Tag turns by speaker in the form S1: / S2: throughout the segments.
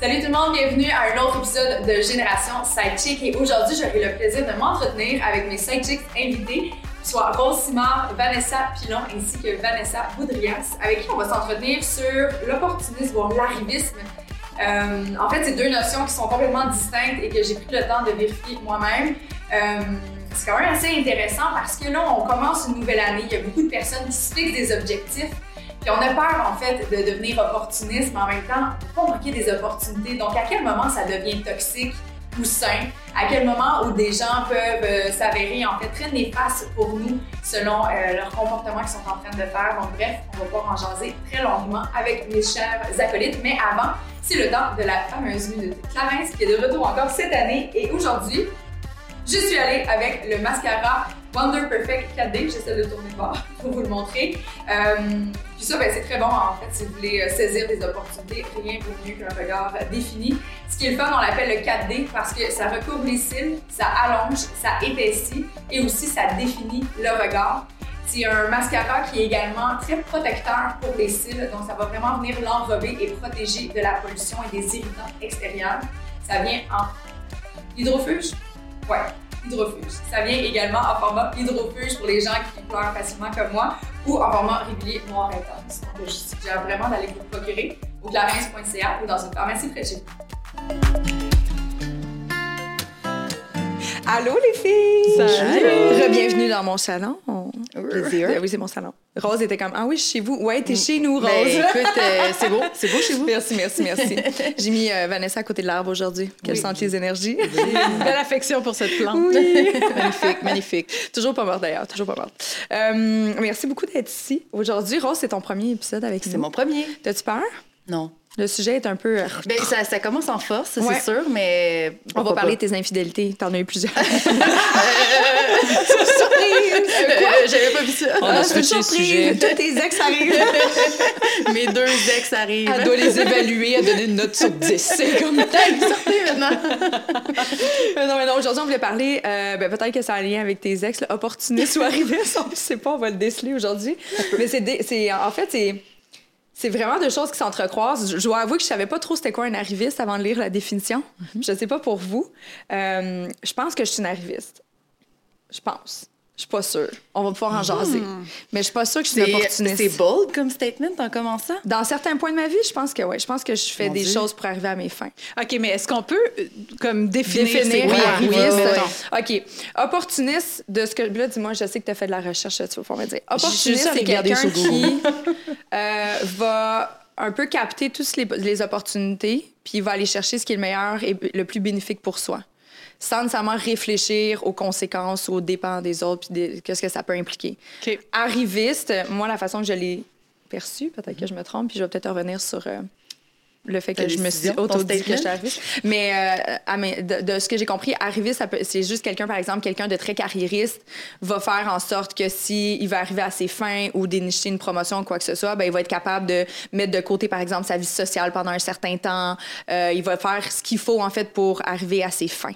S1: Salut tout le monde, bienvenue à un autre épisode de Génération Sidechick et aujourd'hui j'aurai le plaisir de m'entretenir avec mes sidechicks invités, soit Rose Simard, Vanessa Pilon ainsi que Vanessa Boudrias, avec qui on va s'entretenir sur l'opportunisme, voire l'arrivisme. Euh, en fait, c'est deux notions qui sont complètement distinctes et que j'ai pris le temps de vérifier moi-même. Euh, c'est quand même assez intéressant parce que là, on commence une nouvelle année. Il y a beaucoup de personnes qui se fixent des objectifs puis on a peur, en fait, de devenir opportuniste, mais en même temps, pas manquer des opportunités. Donc, à quel moment ça devient toxique ou sain? À quel moment où des gens peuvent euh, s'avérer, en fait, très néfastes pour nous selon euh, leur comportement qu'ils sont en train de faire? Donc, bref, on va pouvoir en jaser très longuement avec mes chers acolytes. Mais avant, c'est le temps de la fameuse minute Clarence qui est de retour encore cette année. Et aujourd'hui, je suis allée avec le mascara Wonder Perfect 4D. J'essaie de tourner de bord pour vous le montrer. Euh, puis ça, ben, c'est très bon en fait si vous voulez euh, saisir des opportunités. Rien vaut mieux qu'un regard défini. Ce qui est le fun, on l'appelle le 4D parce que ça recouvre les cils, ça allonge, ça épaissit et aussi ça définit le regard. C'est un mascara qui est également très protecteur pour les cils, donc ça va vraiment venir l'enrober et protéger de la pollution et des irritants extérieurs. Ça vient en hydrofuge. Ouais, hydrofuge. Ça vient également en format hydrofuge pour les gens qui pleurent facilement comme moi ou en format régulier noir intense. Donc, je suggère vraiment d'aller vous procurer au clarins.ca ou dans une pharmacie près de chez vous.
S2: Allô les filles!
S3: Salut!
S2: Bienvenue dans mon salon.
S3: Plaisir.
S2: Ben oui, c'est mon salon. Rose était comme Ah oui, je suis chez vous. Ouais, t'es chez nous, Rose.
S3: Ben, écoute, euh, c'est beau, c'est beau chez vous.
S2: Merci, merci, merci. J'ai mis euh, Vanessa à côté de l'arbre aujourd'hui. Qu'elle
S3: Oui.
S2: sente les énergies.
S3: Une belle affection pour cette plante.
S2: Oui. magnifique, magnifique. Toujours pas morte d'ailleurs, toujours pas morte. Euh, merci beaucoup d'être ici. Aujourd'hui, Rose, c'est ton premier épisode avec nous.
S3: C'est mon premier.
S2: T'as-tu peur?
S3: Non.
S2: Le sujet est un peu. euh,
S3: Ben, ça, ça commence en force,
S2: Ouais.
S3: c'est sûr, mais.
S2: On va parler
S3: pas?
S2: de tes infidélités. T'en as eu plusieurs.
S3: Euh, J'avais pas vu ça.
S4: On a switché le sujet.
S2: Tous tes ex arrivent.
S3: Mes deux ex arrivent.
S2: Elle doit les évaluer, elle donner une note sur 10. C'est comme
S3: Sortez maintenant.
S2: Mais non, mais non, aujourd'hui, on voulait parler, euh, ben, peut-être que ça a un lien avec tes ex, là, opportuniste ou arriviste, on ne sait pas, on va le déceler aujourd'hui. Mais c'est, en fait, c'est, c'est vraiment deux choses qui s'entrecroisent. Je, je dois avouer que je savais pas trop c'était quoi un arriviste avant de lire la définition. Je sais pas pour vous. Euh, je pense que je suis une arriviste. Je pense. Je suis pas sûre. On va pouvoir en jaser. Mais je suis pas sûre que je suis une opportuniste.
S3: c'est bold comme statement en commençant?
S2: Dans certains points de ma vie, je pense que oui. Je pense que je fais
S3: Mon
S2: des
S3: Dieu.
S2: choses pour arriver à mes fins.
S4: OK, mais est-ce qu'on peut euh, comme définir,
S2: définir oui,
S4: arriviste,
S2: arriviste?
S4: mettons?
S2: OK. Opportuniste, de ce que. Là, dis-moi, je sais que tu as fait de la recherche, tu vas pouvoir me dire. Opportuniste, c'est quelqu'un qui euh, va un peu capter toutes les, les opportunités, puis il va aller chercher ce qui est le meilleur et le plus bénéfique pour soi. Sans nécessairement réfléchir aux conséquences, aux dépens des autres, puis qu'est-ce que ça peut impliquer. Arriviste, moi, la façon que je l'ai perçu, peut-être que je me trompe, puis je vais peut-être revenir sur euh, le fait que je me suis auto-dit que j'étais. Mais euh, de, de ce que j'ai compris, peut- c'est juste quelqu'un, par exemple, quelqu'un de très carriériste va faire en sorte que si il va arriver à ses fins ou dénicher une promotion ou quoi que ce soit, ben, il va être capable de mettre de côté, par exemple, sa vie sociale pendant un certain temps. Euh, il va faire ce qu'il faut, en fait, pour arriver à ses fins.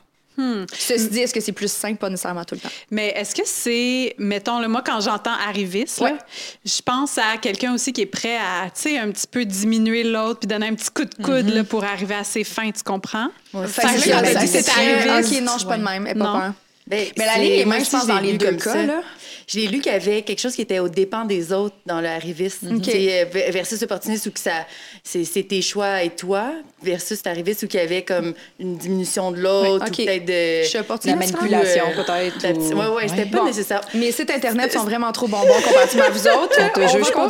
S2: Ceci dit, est-ce que c'est plus simple? Pas nécessairement tout le temps.
S4: Mais est-ce que c'est, mettons, le moi, quand j'entends arriviste,
S2: Ouais.
S4: je pense à quelqu'un aussi qui est prêt à, tu sais, un petit peu diminuer l'autre puis donner un petit coup de coude là, pour arriver à ses fins, tu comprends?
S3: Ouais,
S4: Fait que
S3: c'est
S4: là, elle dit arriviste.
S2: OK, non, je suis pas de même. pas peur.
S3: Ben,
S2: Mais la ligne est même, je pense, dans les deux
S3: comme
S2: cas,
S3: ça.
S2: là.
S3: Je l'ai lu qu'il y avait quelque chose qui était aux dépens des autres dans le euh, versus opportuniste où que ça, c'est, c'est tes choix et toi, versus arriviste où qu'il y avait comme une diminution de l'autre,
S2: Oui,
S3: ou
S2: OK.
S3: peut-être de...
S2: Je suis
S4: La
S2: opportuniste.
S4: manipulation,
S3: Euh,
S4: peut-être. ou-
S3: petite- Ouais, ouais, c'était pas
S2: Bon.
S3: nécessaire.
S2: Mes sites internet sont vraiment trop bonbons comparativement à vous autres. On
S4: te juge pas.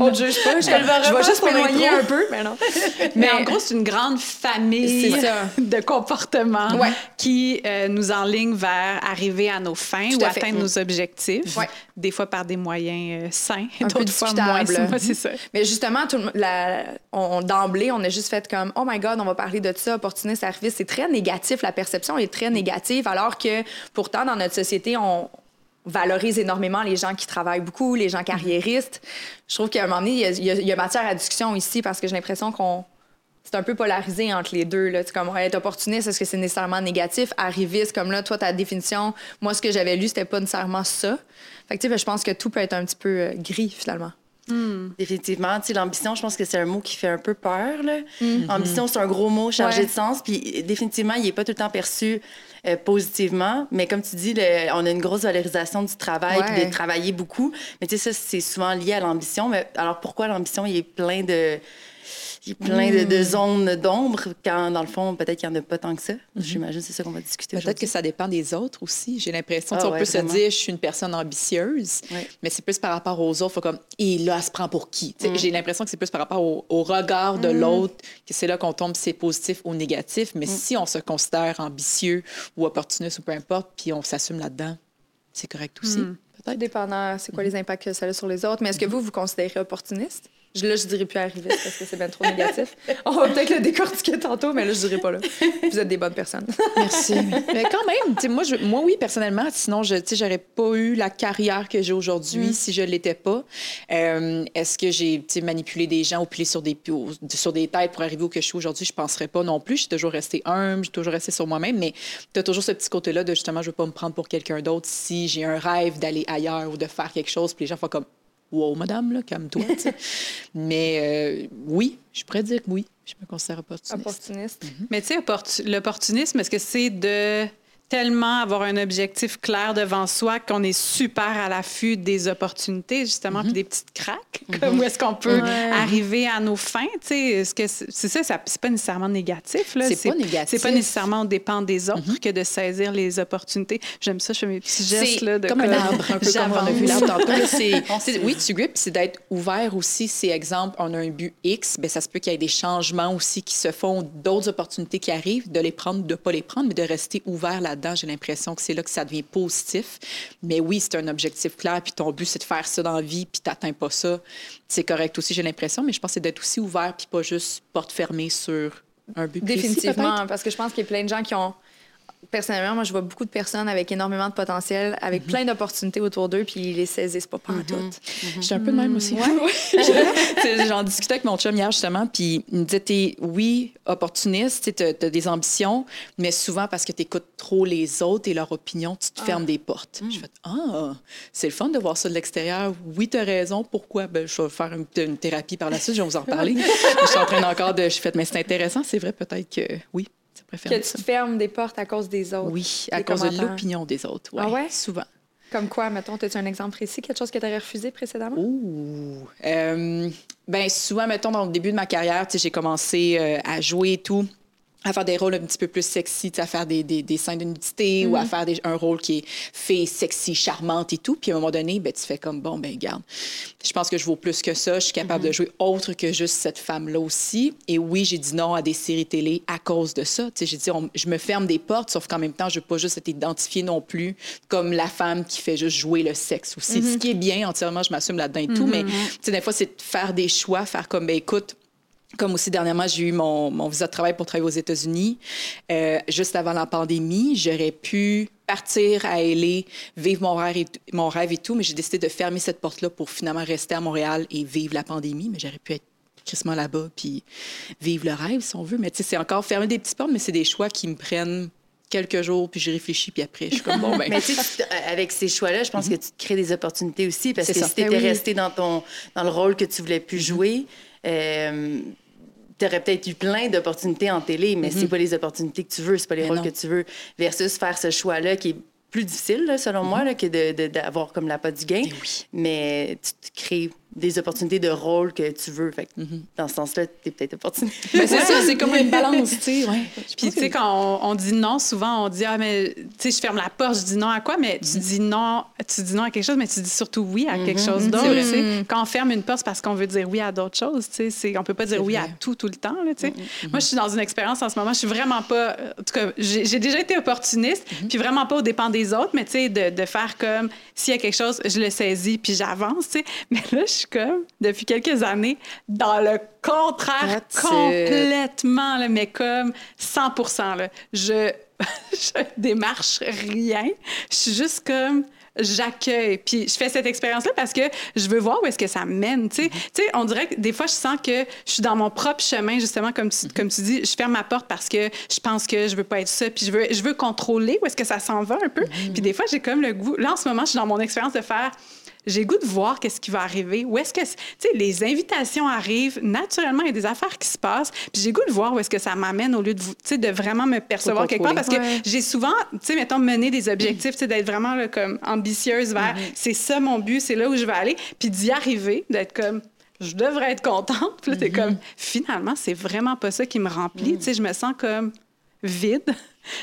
S2: On te juge pas. Je,
S3: Elle va
S2: je vais juste m'éloigner un peu. Mais non.
S4: Mais en gros, c'est une grande famille de comportements
S2: Ouais.
S4: qui euh, nous enligne vers arriver à nos fins
S2: Tout
S4: ou atteindre nos objectifs.
S2: Ouais.
S4: Des fois par des moyens euh, sains, d'autres fois moins c'est ça.
S2: Mais justement, tout le- la- on, d'emblée, on a juste fait comme Oh my God, on va parler de ça, opportuniste, arriviste. C'est très négatif. La perception est très négative, alors que pourtant, dans notre société, on, valorise énormément les gens qui travaillent beaucoup, les gens carriéristes. Je trouve qu'à un moment donné, il y a, il y a- il y a matière à discussion ici parce que j'ai l'impression qu'on c'est un peu polarisé entre les deux. Là. C'est comme être opportuniste, est-ce que c'est nécessairement négatif? Arriviste, comme là, toi, ta définition, moi, ce que j'avais lu, c'était pas nécessairement ça. Fait que, tu sais, je pense que tout peut être un petit peu euh, gris, finalement.
S3: Définitivement. Tu sais, l'ambition, je pense que c'est un mot qui fait un peu peur. Là. Ambition, c'est un gros mot chargé
S2: Ouais.
S3: de sens. Puis définitivement, il n'est pas tout le temps perçu euh, positivement. Mais comme tu dis, le- on a une grosse valorisation du travail puis
S2: Ouais.
S3: de travailler beaucoup. Mais tu sais, ça, c'est souvent lié à l'ambition. Mais alors pourquoi l'ambition, il est plein de... Il est plein de, de zones d'ombre quand, dans le fond, peut-être qu'il n'y en a pas tant que ça. J'imagine que c'est ça qu'on va discuter
S5: Peut-être que ça dépend des autres aussi. J'ai l'impression,
S3: Ah
S5: sais, on
S3: ouais,
S5: peut
S3: vraiment.
S5: se dire, je suis une personne ambitieuse,
S3: Ouais.
S5: mais c'est plus par rapport aux autres. Faut comme, et là, elle se prend pour qui? Sais, J'ai l'impression que c'est plus par rapport au, au regard de l'autre, que c'est là qu'on tombe si c'est positif ou négatif. Mais si on se considère ambitieux ou opportuniste ou peu importe, puis on s'assume là-dedans, c'est correct aussi.
S3: Mm.
S2: Tout dépendant, c'est quoi les impacts que ça a sur les autres. Mais est-ce que vous, vous considérez opportuniste? Je- Là, je dirais plus arriviste parce que c'est bien trop négatif. On va peut-être le décortiquer tantôt, mais là, je dirais pas là. Vous êtes des bonnes personnes.
S5: Merci. Mais quand même, tu sais, moi, je, moi, oui, personnellement, sinon, je, tu sais, j'aurais pas eu la carrière que j'ai aujourd'hui
S2: Mm.
S5: si je l'étais pas. Euh, Est-ce que j'ai manipulé des gens ou plié sur des, sur des têtes pour arriver où que je suis aujourd'hui? Je penserais pas non plus. Je suis toujours restée humble, je suis toujours restée sur moi-même, mais tu as toujours ce petit côté-là de justement, je veux pas me prendre pour quelqu'un d'autre si j'ai un rêve d'aller ailleurs ou de faire quelque chose, puis les gens font comme. Wow, madame, là, calme-toi. Mais euh, oui, je pourrais dire que oui, je me considère opportuniste.
S2: Opportuniste.
S4: Mais tu sais, opportu- l'opportunisme, est-ce que c'est de tellement avoir un objectif clair devant soi qu'on est super à l'affût des opportunités, justement, puis des petites craques, comme où est-ce qu'on peut
S2: Ouais.
S4: arriver à nos fins, tu sais, est-ce que c'est ça, ça c'est pas nécessairement négatif, là.
S5: C'est pas négatif.
S4: C'est pas nécessairement au dépend des autres que de saisir les opportunités. J'aime ça, je fais mes petits gestes, là, de
S5: comme un arbre, un peu comme on a vu l'arbre oui, tu grippes, c'est d'être ouvert aussi. C'est exemple, on a un but X, ben ça se peut qu'il y ait des changements aussi qui se font, d'autres opportunités qui arrivent, de les prendre, de pas les prendre, mais de rester ouvert là-dedans. J'ai l'impression que c'est là que ça devient positif. Mais oui, c'est un objectif clair, puis ton but, c'est de faire ça dans la vie, puis t'atteins pas ça. C'est correct aussi, j'ai l'impression, mais je pense que c'est d'être aussi ouvert, puis pas juste porte fermée sur un but
S2: Définitivement, parce que je pense qu'il y a plein de gens qui ont. Personnellement, moi, je vois beaucoup de personnes avec énormément de potentiel, avec plein d'opportunités autour d'eux, puis ils les saisissent pas pantoute.
S5: Je suis un peu de même aussi. Ouais. J'en discutais avec mon chum hier, justement, puis il me disait, t'es, oui, opportuniste, tu as, des ambitions, mais souvent parce que tu écoutes trop les autres et leur opinion, tu te fermes des portes. Je fais, ah, c'est le fun de voir ça de l'extérieur. Oui, tu as raison. Pourquoi? Ben, je vais faire une, une thérapie par la suite, je vais vous en reparler. je suis en train encore de... Je fais, mais c'est intéressant, c'est vrai, peut-être que oui, ça
S2: Que
S5: préfère
S2: tu
S5: ça?
S2: fermes des portes à cause des autres.
S5: Oui, à cause de l'opinion des autres.
S2: Ah ouais?
S5: Souvent.
S2: Comme quoi, mettons, as-tu un exemple précis, quelque chose que tu aurais refusé précédemment?
S5: Ouh. Euh, ben souvent, mettons, dans le début de ma carrière, tu sais, j'ai commencé euh, à jouer et tout, à faire des rôles un petit peu plus sexy, tu sais, à faire des, des, des scènes de nudité ou à faire des- un rôle qui est fait sexy, charmante et tout. Puis à un moment donné, ben, tu fais comme, bon, ben garde, je pense que je vaux plus que ça. Je suis capable de jouer autre que juste cette femme-là aussi. Et oui, j'ai dit non à des séries télé à cause de ça. Tu sais, j'ai dit, on- je me ferme des portes, sauf qu'en même temps, je veux pas juste être identifiée non plus comme la femme qui fait juste jouer le sexe aussi. Ce qui est bien, entièrement, je m'assume là-dedans et tout. Mais, tu sais, des fois, c'est de faire des choix, faire comme, ben écoute, comme aussi dernièrement, j'ai eu mon, mon visa de travail pour travailler aux États-Unis. Euh, juste avant la pandémie, j'aurais pu partir à LA, vivre mon rêve et, mon rêve et tout, mais j'ai décidé de fermer cette porte-là pour finalement rester à Montréal et vivre la pandémie. Mais j'aurais pu être crissement là-bas puis vivre le rêve, si on veut. Mais tu sais, c'est encore fermer des petites portes, mais c'est des choix qui me prennent quelques jours, puis j'y réfléchis, puis après, je suis comme, bon, ben...
S3: Mais tu sais, avec ces choix-là, je pense que tu te crées des opportunités aussi parce que
S5: ça.
S3: si tu étais
S2: Ben oui.
S3: resté dans, ton, dans le rôle que tu voulais plus jouer, tu aurais peut-être eu plein d'opportunités en télé, mais c'est pas les opportunités que tu veux, c'est pas les rôles que tu veux, versus faire ce choix-là qui est plus difficile, là, selon moi, là, que de- de- d'avoir comme la pas du gain.
S5: Eh oui.
S3: Mais tu te crées des opportunités de rôle que tu veux. Fait que Dans ce sens-là, tu es peut-être opportuniste.
S5: Ben, c'est ça, c'est comme une balance, tu sais, ouais.
S4: Puis, tu sais, quand on, on dit non, souvent, on dit, ah, mais, tu sais, je ferme la porte, je dis non à quoi? Mais tu dis non, tu dis non à quelque chose, mais tu dis surtout oui à quelque chose d'autre.
S5: vrai.
S4: tu sais. Quand on ferme une porte, c'est parce qu'on veut dire oui à d'autres choses, tu sais. C'est- On peut pas dire oui à tout, tout le temps, là, tu sais. Moi, je suis dans une expérience en ce moment, je suis vraiment pas, en tout cas, j'ai j'ai déjà été opportuniste, puis vraiment pas au dépend des autres, mais tu sais, de, de faire comme, s'il y a quelque chose, je le saisis, puis j'avance, tu sais. Mais là, je suis comme, depuis quelques années, dans le contraire
S5: That's
S4: complètement, là, mais comme 100 là. Je, je démarche rien. Je suis juste comme j'accueille. Puis je fais cette expérience-là parce que je veux voir où est-ce que ça mène. Tu sais, sais, on dirait que des fois, je sens que je suis dans mon propre chemin, justement, comme tu, comme tu dis, je ferme ma porte parce que je pense que je veux pas être ça, puis je veux, je veux contrôler où est-ce que ça s'en va un peu. Puis des fois, j'ai comme le goût. Là, en ce moment, je suis dans mon expérience de faire j'ai goût de voir qu'est-ce qui va arriver. Où est-ce que, tu sais, les invitations arrivent, naturellement, il y a des affaires qui se passent, puis j'ai goût de voir où est-ce que ça m'amène au lieu de, tu sais, de vraiment me percevoir quelque part, parce que
S2: Ouais.
S4: j'ai souvent, tu sais, mettons, mené des objectifs, tu sais, d'être vraiment là, comme ambitieuse vers, c'est ça mon but, c'est là où je veux aller, puis d'y arriver, d'être comme, je devrais être contente, puis là, t'es comme, finalement, c'est vraiment pas ça qui me remplit, tu sais, je me sens comme vide.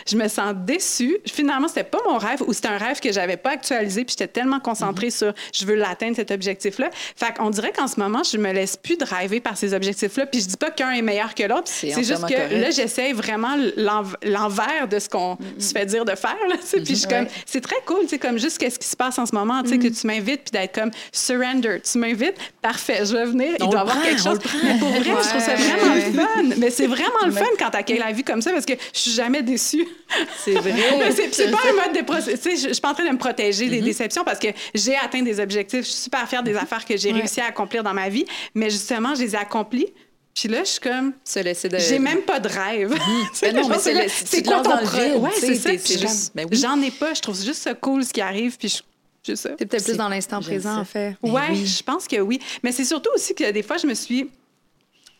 S4: Je me sens déçue. Finalement, c'était pas mon rêve ou c'était un rêve que j'avais pas actualisé puis j'étais tellement concentrée sur je veux l'atteindre cet objectif-là. Fait qu'on dirait qu'en ce moment, je me laisse plus driver par ces objectifs-là puis je dis pas qu'un est meilleur que l'autre.
S5: C'est
S4: C'est juste que
S5: correct.
S4: là, j'essaie vraiment l'env- l'envers de ce qu'on
S5: Mhm.
S4: se fait dire de faire. Là, puis je suis comme, c'est très cool, sais, comme juste qu'est-ce qui se passe en ce moment, tu sais, que tu m'invites puis d'être comme surrender. Tu m'invites, parfait, je vais venir.
S5: On
S4: il doit y avoir quelque chose. Mais pour vrai, je trouve ça vraiment le fun. Mais c'est vraiment le fun quand tu accueilles la vie comme ça parce que je suis jamais déçue.
S5: C'est vrai.
S4: C'est c'est pas un mode de sais, Je suis pas en train de me protéger
S5: Mm-hmm.
S4: des déceptions parce que j'ai atteint des objectifs. Je suis super fière des affaires que j'ai
S2: Ouais.
S4: réussi à accomplir dans ma vie. Mais justement, je les ai accomplis. Puis là, je suis comme.
S5: Se laisser de.
S4: J'ai même pas de rêve.
S5: Non, mais
S4: pense
S5: c'est
S4: c'est quoi ton projet? Ouais, c'est ça.
S5: c'est
S4: j'en-
S5: ben oui.
S4: J'en ai pas. Je trouve juste ça cool ce qui arrive. Puis je. Juste ça.
S2: T'es peut-être
S5: C'est-
S2: plus dans l'instant présent,
S5: ça.
S2: en fait.
S4: Ouais, je pense que oui. Mais c'est surtout aussi que des fois, je me suis.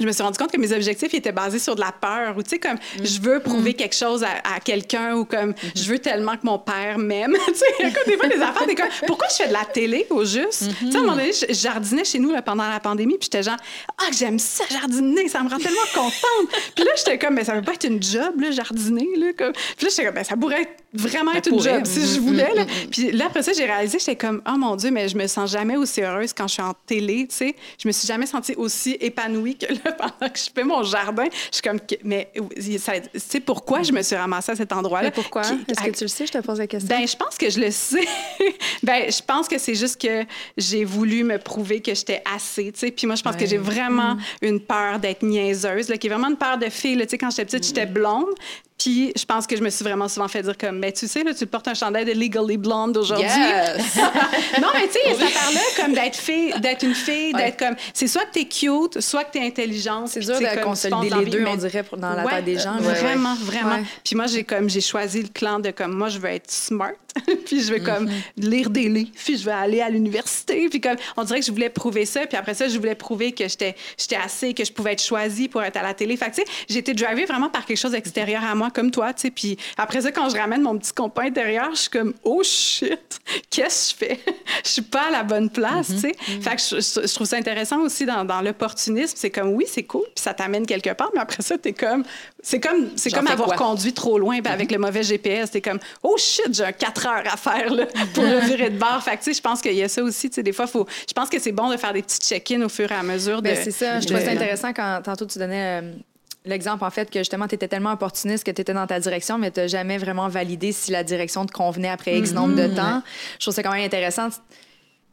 S4: Je me suis rendu compte que mes objectifs étaient basés sur de la peur ou tu sais comme je veux prouver quelque chose à, à quelqu'un ou comme je veux tellement que mon père m'aime. tu sais des fois des affaires des comme pourquoi je fais de la télé au juste. Tu sais à un moment donné je, jardinais chez nous là, pendant la pandémie puis j'étais genre ah j'aime ça jardiner, ça me rend tellement contente. puis là j'étais comme mais ça veut pas être une job là jardiner là comme. Puis là j'étais comme ben, ça pourrait être vraiment être une job si je voulais là. Puis là après ça j'ai réalisé j'étais comme oh mon dieu mais je me sens jamais aussi heureuse quand je suis en télé, tu sais. Je me suis jamais sentie aussi épanouie que là pendant que je fais mon jardin. Je suis comme, mais tu sais pourquoi je me suis ramassée à cet endroit-là?
S2: Pourquoi? Est-ce que tu le sais? Je te pose la question.
S4: ben, je pense que je le sais. ben, je pense que c'est juste que j'ai voulu me prouver que j'étais assez, tu sais. Puis moi, je pense que j'ai vraiment une peur d'être niaiseuse, là, qui est vraiment une peur de fille. Tu sais, quand j'étais petite, j'étais blonde. Puis je pense que je me suis vraiment souvent fait dire comme, mais tu sais, là, tu portes un chandail de Legally Blonde aujourd'hui.
S5: Yes!
S4: non, mais tu sais, ça parlait comme d'être fille, d'être une fille, d'être comme. C'est soit que t'es cute, soit que t'es intelligente.
S2: C'est dur de consolider les deux,
S4: vie,
S2: on
S4: mais-
S2: dirait, dans la
S4: Ouais,
S2: tête des gens. là.
S4: Vraiment, vraiment. Puis moi, j'ai comme j'ai choisi le clan de comme moi, je veux être smart. puis je vais comme lire des livres. Puis je vais aller à l'université. Puis comme on dirait que je voulais prouver ça. Puis après ça, je voulais prouver que j'étais j'étais assez, que je pouvais être choisie pour être à la télé. Fait que tu sais, j'ai été drivée vraiment par quelque chose d'extérieur à moi, comme toi. Tu sais. Puis après ça, quand je ramène mon petit compas intérieur, je suis comme oh shit, qu'est-ce que je fais? Je suis pas à la bonne place. Tu sais. Fait que je, trouve ça intéressant aussi dans, dans l'opportunisme. C'est comme oui, c'est cool. Puis ça t'amène quelque part. Mais après ça, t'es comme c'est comme c'est comme avoir
S5: quoi?
S4: conduit trop loin avec le mauvais GPS. T'es comme, oh shit, j'ai un 4 heures à faire là, pour le virer de bord. Fait que, tu sais, je pense qu'il y a ça aussi. Tu sais, des fois, faut, je pense que c'est bon de faire des petits check-in au fur et à mesure. De,
S2: Ben, c'est ça. Je
S4: de-
S2: trouvais ça intéressant quand tantôt tu donnais euh, l'exemple, en fait, que justement, tu étais tellement opportuniste que tu étais dans ta direction, mais tu n'as jamais vraiment validé si la direction te convenait après X nombre de temps. Je trouve ça quand même intéressant.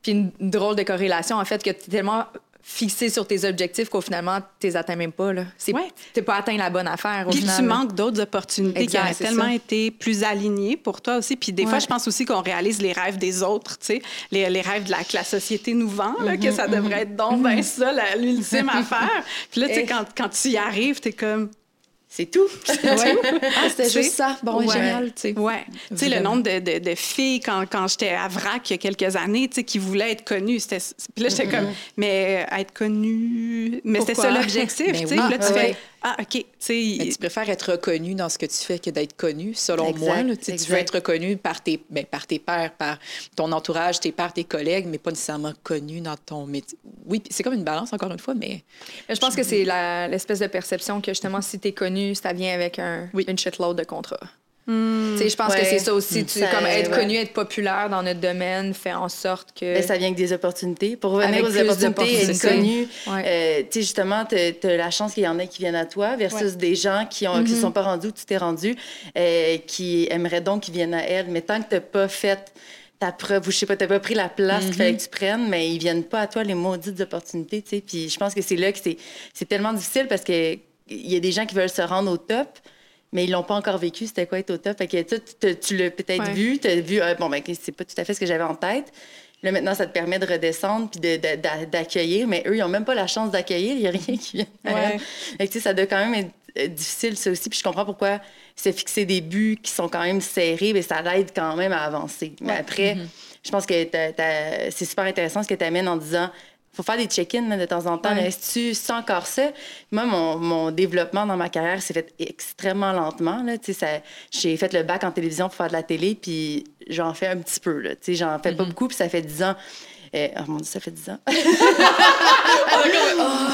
S2: Puis une drôle de corrélation, en fait, que tu es tellement fixé sur tes objectifs qu'au finalement, tu les atteins même pas. Là. C'est,
S4: Ouais.
S2: Pas atteint la bonne affaire, au
S4: Puis
S2: final.
S4: tu
S2: là.
S4: manques d'autres opportunités
S2: Exact,
S4: qui auraient tellement
S2: ça.
S4: été plus alignées pour toi aussi. Puis des fois, je pense aussi qu'on réalise les rêves des autres, tu sais, les, les rêves de la, que la société nous vend, là, que ça devrait être donc ben ça, l'ultime affaire. Puis là, tu sais, quand, quand tu y arrives, t'es comme...
S3: C'est tout.
S4: Ouais.
S5: Ah, c'était juste ça. Bon,
S4: Ouais.
S5: génial, tu sais.
S4: Ouais. Tu sais, le nombre de, de, de filles, quand, quand j'étais à VRAC il y a quelques années, tu sais, qui voulaient être connues. C'était... Puis là, j'étais comme, mais euh, être connue... Mais c'était ça l'objectif,
S5: Ben
S4: tu sais. là, tu
S5: Ah,
S4: fais,
S5: ouais.
S4: Ah, OK, tu.
S5: Mais tu préfères être reconnu dans ce que tu fais que d'être connu, selon
S3: Exact,
S5: moi. là. Tu Tu veux être reconnu par tes, ben, par tes pairs, par ton entourage, tes pairs, tes collègues, mais pas nécessairement connu dans ton métier. Oui, c'est comme une balance, encore une fois, mais
S2: Je pense que c'est l'espèce de perception que justement, si t'es connu, ça vient avec un,
S5: Oui.
S2: une shitload de contrats. Sais, je pense
S3: Ouais.
S2: que c'est ça aussi. Tu,
S3: Ça,
S2: comme être
S3: ouais.
S2: connu, être populaire dans notre domaine fait en sorte que.
S3: Ben, ça vient avec des opportunités. Pour revenir
S2: Avec
S3: aux opportunités, être connu,
S2: Ouais.
S3: euh, tu sais, justement, tu as la chance qu'il y en ait qui viennent à toi versus des gens qui ne se sont pas rendus où tu t'es rendu, euh, qui aimeraient donc qu'ils viennent à elle. Mais tant que tu n'as pas fait ta preuve ou je sais pas, tu pas pris la place qu'il fallait que tu prennes, mais ils viennent pas à toi les maudites opportunités, tu sais. Puis je pense que c'est là que c'est c'est tellement difficile parce que il y a des gens qui veulent se rendre au top, mais ils l'ont pas encore vécu, c'était quoi être au top? Fait que tu, tu- tu l'as peut-être
S2: Ouais.
S3: vu, tu as vu, ah, bon, ben, c'est pas tout à fait ce que j'avais en tête. Là, maintenant, ça te permet de redescendre puis d'accueillir, mais eux, ils ont même pas la chance d'accueillir, il y a rien qui vient.
S5: Ouais.
S3: Fait que, ça doit quand même être euh, difficile, ça aussi. Puis je comprends pourquoi se fixer des buts qui sont quand même serrés, mais ça l'aide quand même à avancer. Mais après, je pense que c'est super intéressant ce que tu amènes en disant faut faire des check-ins de temps en temps.
S2: Ouais.
S3: Est-ce que tu sens encore ça? Moi, mon, mon développement dans ma carrière s'est fait extrêmement lentement. J'ai fait le bac en télévision pour faire de la télé, puis j'en fais un petit peu. Là. Tu sais, J'en fais pas beaucoup, puis ça fait 10 ans. Euh, oh mon Dieu, ça fait 10 ans.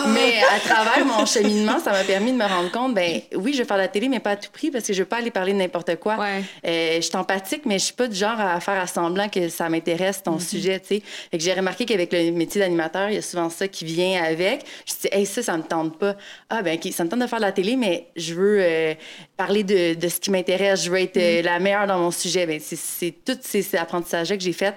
S3: Mais à travers mon cheminement, ça m'a permis de me rendre compte, ben oui, je vais faire de la télé, mais pas à tout prix, parce que je veux pas aller parler de n'importe quoi.
S2: Ouais.
S3: Euh, je suis empathique, mais je suis pas du genre à faire à semblant que ça m'intéresse ton sujet, tu sais. Que j'ai remarqué qu'avec le métier d'animateur, il y a souvent ça qui vient avec. Je dis, hey, ça, ça me tente pas. Ah, ben, OK, ça me tente de faire de la télé, mais je veux euh, parler de, de ce qui m'intéresse. Je veux être euh, la meilleure dans mon sujet. Ben, c'est- tous ces, apprentissages-là que j'ai faits.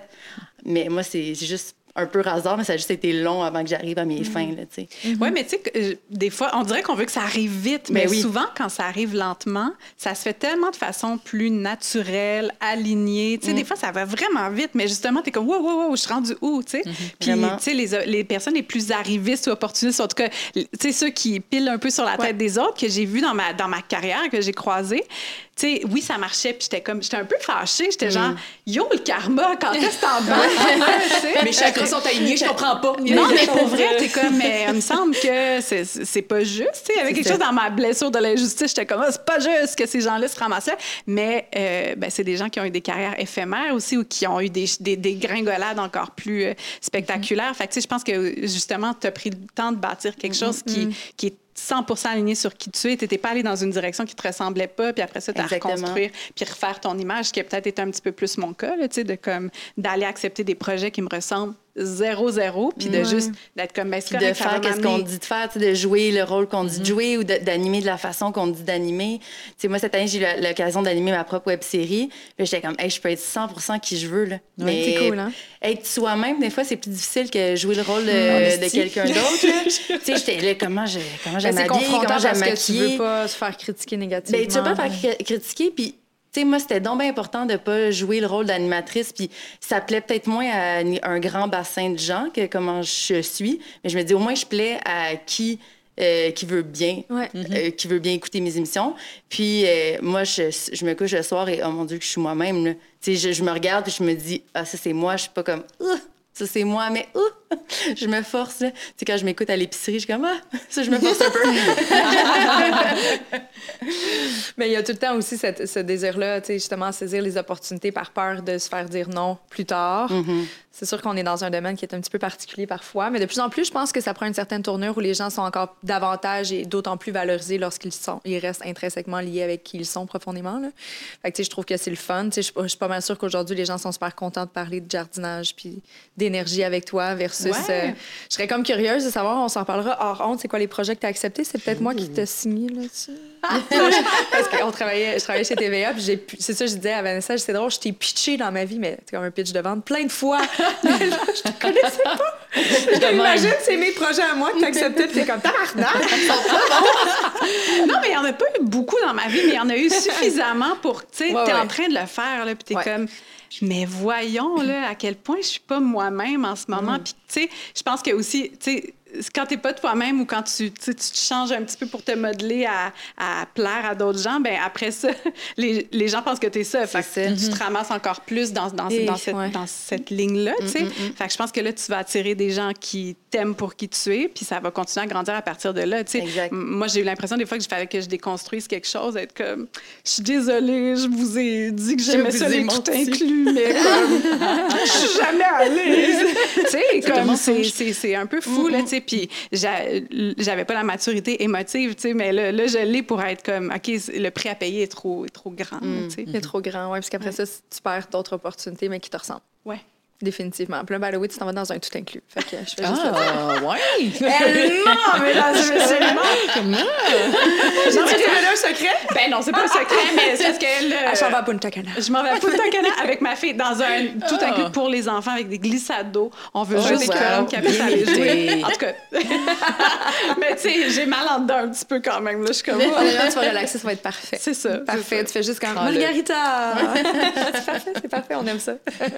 S3: Mais moi, c'est juste un peu hasard, mais ça a juste été long avant que j'arrive à mes fins, là, tu sais.
S4: Oui, mais tu sais, euh, des fois, on dirait qu'on veut que ça arrive vite, mais
S3: Ben oui.
S4: souvent, quand ça arrive lentement, ça se fait tellement de façon plus naturelle, alignée. Tu sais, des fois, ça va vraiment vite, mais justement, tu es comme, wow, wow, wow, je suis rendu où, tu sais? Puis,
S3: Vraiment.
S4: tu sais, les, les personnes les plus arrivistes ou opportunistes, en tout cas, tu sais, ceux qui pilent un peu sur la tête des autres, que j'ai vu dans ma, dans ma carrière, que j'ai croisé, tu sais, oui, ça marchait, puis j'étais comme, j'étais un peu fâchée, j'étais genre, yo, le karma, quand est-ce que t'en vas?
S5: Mes chakras sont alignés, je comprends pas.
S4: Non, mais pour vrai, t'es comme, mais il me semble que c'est- c'est pas juste. Tu sais, il y avait quelque
S3: ça.
S4: chose dans ma blessure de l'injustice. J'étais comme, Ah, c'est pas juste que ces gens-là se ramassent là. Mais euh, ben, c'est des gens qui ont eu des carrières éphémères aussi ou qui ont eu des, des, des gringolades encore plus euh, spectaculaires. Fait que, tu sais, je pense que justement, tu as pris le temps de bâtir quelque chose qui, qui est 100% aligné sur qui tu es. Tu n'étais pas allé dans une direction qui te ressemblait pas, puis après ça, tu as reconstruire, puis refaire ton image, ce qui a peut-être été un petit peu plus mon cas, là, tu sais, de comme d'aller accepter des projets qui me ressemblent zéro, zéro, puis de juste d'être comme, ben,
S3: de faire qu'est-ce qu'on dit de faire, de jouer le rôle qu'on dit de jouer ou de- d'animer de la façon qu'on dit d'animer. Tu sais, moi, cette année, j'ai eu l'occasion d'animer ma propre web série. Puis j'étais comme, hey, je peux être 100 qui je veux. Là. Mais
S2: c'est cool, hein?
S3: être soi-même, des fois, c'est plus difficile que jouer le rôle de, de quelqu'un d'autre. tu sais, j'étais là, comment je, comment je
S2: Ben,
S3: comment
S2: parce que tu
S3: maquiller.
S2: veux pas se faire critiquer négativement.
S3: Ben, tu veux pas faire cri- critiquer, puis tu sais, moi, c'était donc bien important de pas jouer le rôle d'animatrice, puis ça plaît peut-être moins à un grand bassin de gens que comment je suis, mais je me dis, au moins, je plais à qui... euh, qui veut bien,
S2: Ouais.
S3: euh, qui veut bien écouter mes émissions. Puis euh, moi, je, je me couche le soir et oh mon Dieu que je suis moi-même. Tu sais, je, je me regarde puis je me dis ah ça c'est moi. Je suis pas comme ça c'est moi, mais ouh, je me force. là. Tu sais quand je m'écoute à l'épicerie, je suis comme ah ça je me force un peu.
S2: Mais il y a tout le temps aussi cette- ce désir-là, tu sais, justement, saisir les opportunités par peur de se faire dire non plus tard. C'est sûr qu'on est dans un domaine qui est un petit peu particulier parfois, mais de plus en plus, je pense que ça prend une certaine tournure où les gens sont encore davantage et d'autant plus valorisés lorsqu'ils sont, ils restent intrinsèquement liés avec qui ils sont profondément. Là. Fait que, tu sais, je trouve que c'est le fun. Je je suis pas mal sûre qu'aujourd'hui, les gens sont super contents de parler de jardinage puis d'énergie avec toi versus.
S4: Ouais.
S2: euh, je serais comme curieuse de savoir, on s'en parlera hors honte, c'est quoi les projets que tu as acceptés? C'est peut-être moi qui t'ai signé là-dessus. Parce qu'on travaillait, je travaillais chez TVA, puis j'ai pu- c'est ça, je disais à Vanessa, c'est drôle, je t'ai pitché dans ma vie, mais c'est comme un pitch de vente plein de fois. Mais là, je te connaissais pas. Je Imagine, c'est mes projets à moi que t'acceptais, puis t'es comme tabarnak.
S4: Non, mais il n'y en a pas eu beaucoup dans ma vie, mais il y en a eu suffisamment pour, tu sais,
S2: Ouais,
S4: t'es
S2: ouais.
S4: en train de le faire, là, puis t'es
S2: Ouais.
S4: comme, mais voyons, là, à quel point je suis pas moi-même en ce moment. Puis, tu sais, je pense que aussi, tu sais, quand t'es pas toi-même ou quand tu, tu te changes un petit peu pour te modeler à, à plaire à d'autres gens, ben après ça, les, les gens pensent que t'es ça. Fait que tu te ramasses encore plus dans, dans,
S2: Et,
S4: dans cette,
S2: ouais.
S4: dans cette ligne-là, tu sais. Fait que je pense que là, tu vas attirer des gens qui t'aiment pour qui tu es, puis ça va continuer à grandir à partir de là, tu sais. Moi, j'ai eu l'impression des fois qu'il fallait que je déconstruise quelque chose, être comme, je suis désolée, je vous ai dit que j'aimais ça les tout inclus, mais comme, je suis jamais l'aise. tu sais, comme, c'est un peu fou, là, tu sais. Puis j'a- j'avais pas la maturité émotive, tu sais, mais là, là, je l'ai pour être comme, OK, le prix à payer est trop, est trop grand, tu sais.
S2: C'est trop grand, ouais, parce qu'après ça, tu perds d'autres opportunités, mais qui te ressemblent.
S4: Ouais.
S2: Définitivement. Puis là, the way, tu t'en vas dans un tout inclus. Fait que je fais juste.
S5: Ah, ouais!
S2: Elle ment, mesdames et messieurs.
S5: Comment?
S2: J'ai dit révélé un secret?
S4: Ben non, c'est pas un secret, mais c'est parce que
S2: Elle s'en va à Punta Cana.
S4: Je m'en vais à Punta Cana avec ma fille dans un tout
S5: Ah.
S4: inclus pour les enfants avec des glissades d'eau. On veut
S5: Oh,
S4: juste
S5: wow.
S4: que qui appelle ça aller
S5: Bien
S4: jouer.
S5: été.
S4: En tout cas. mais tu sais, j'ai mal en dedans un petit peu quand même. Là. Je suis comme. oh,
S2: Honnêtement, tu vas relaxer, ça va être parfait.
S4: C'est ça.
S2: Parfait. Tu fais juste comme
S5: Prends-le.
S2: Margarita. c'est parfait, c'est parfait, on aime ça. Mais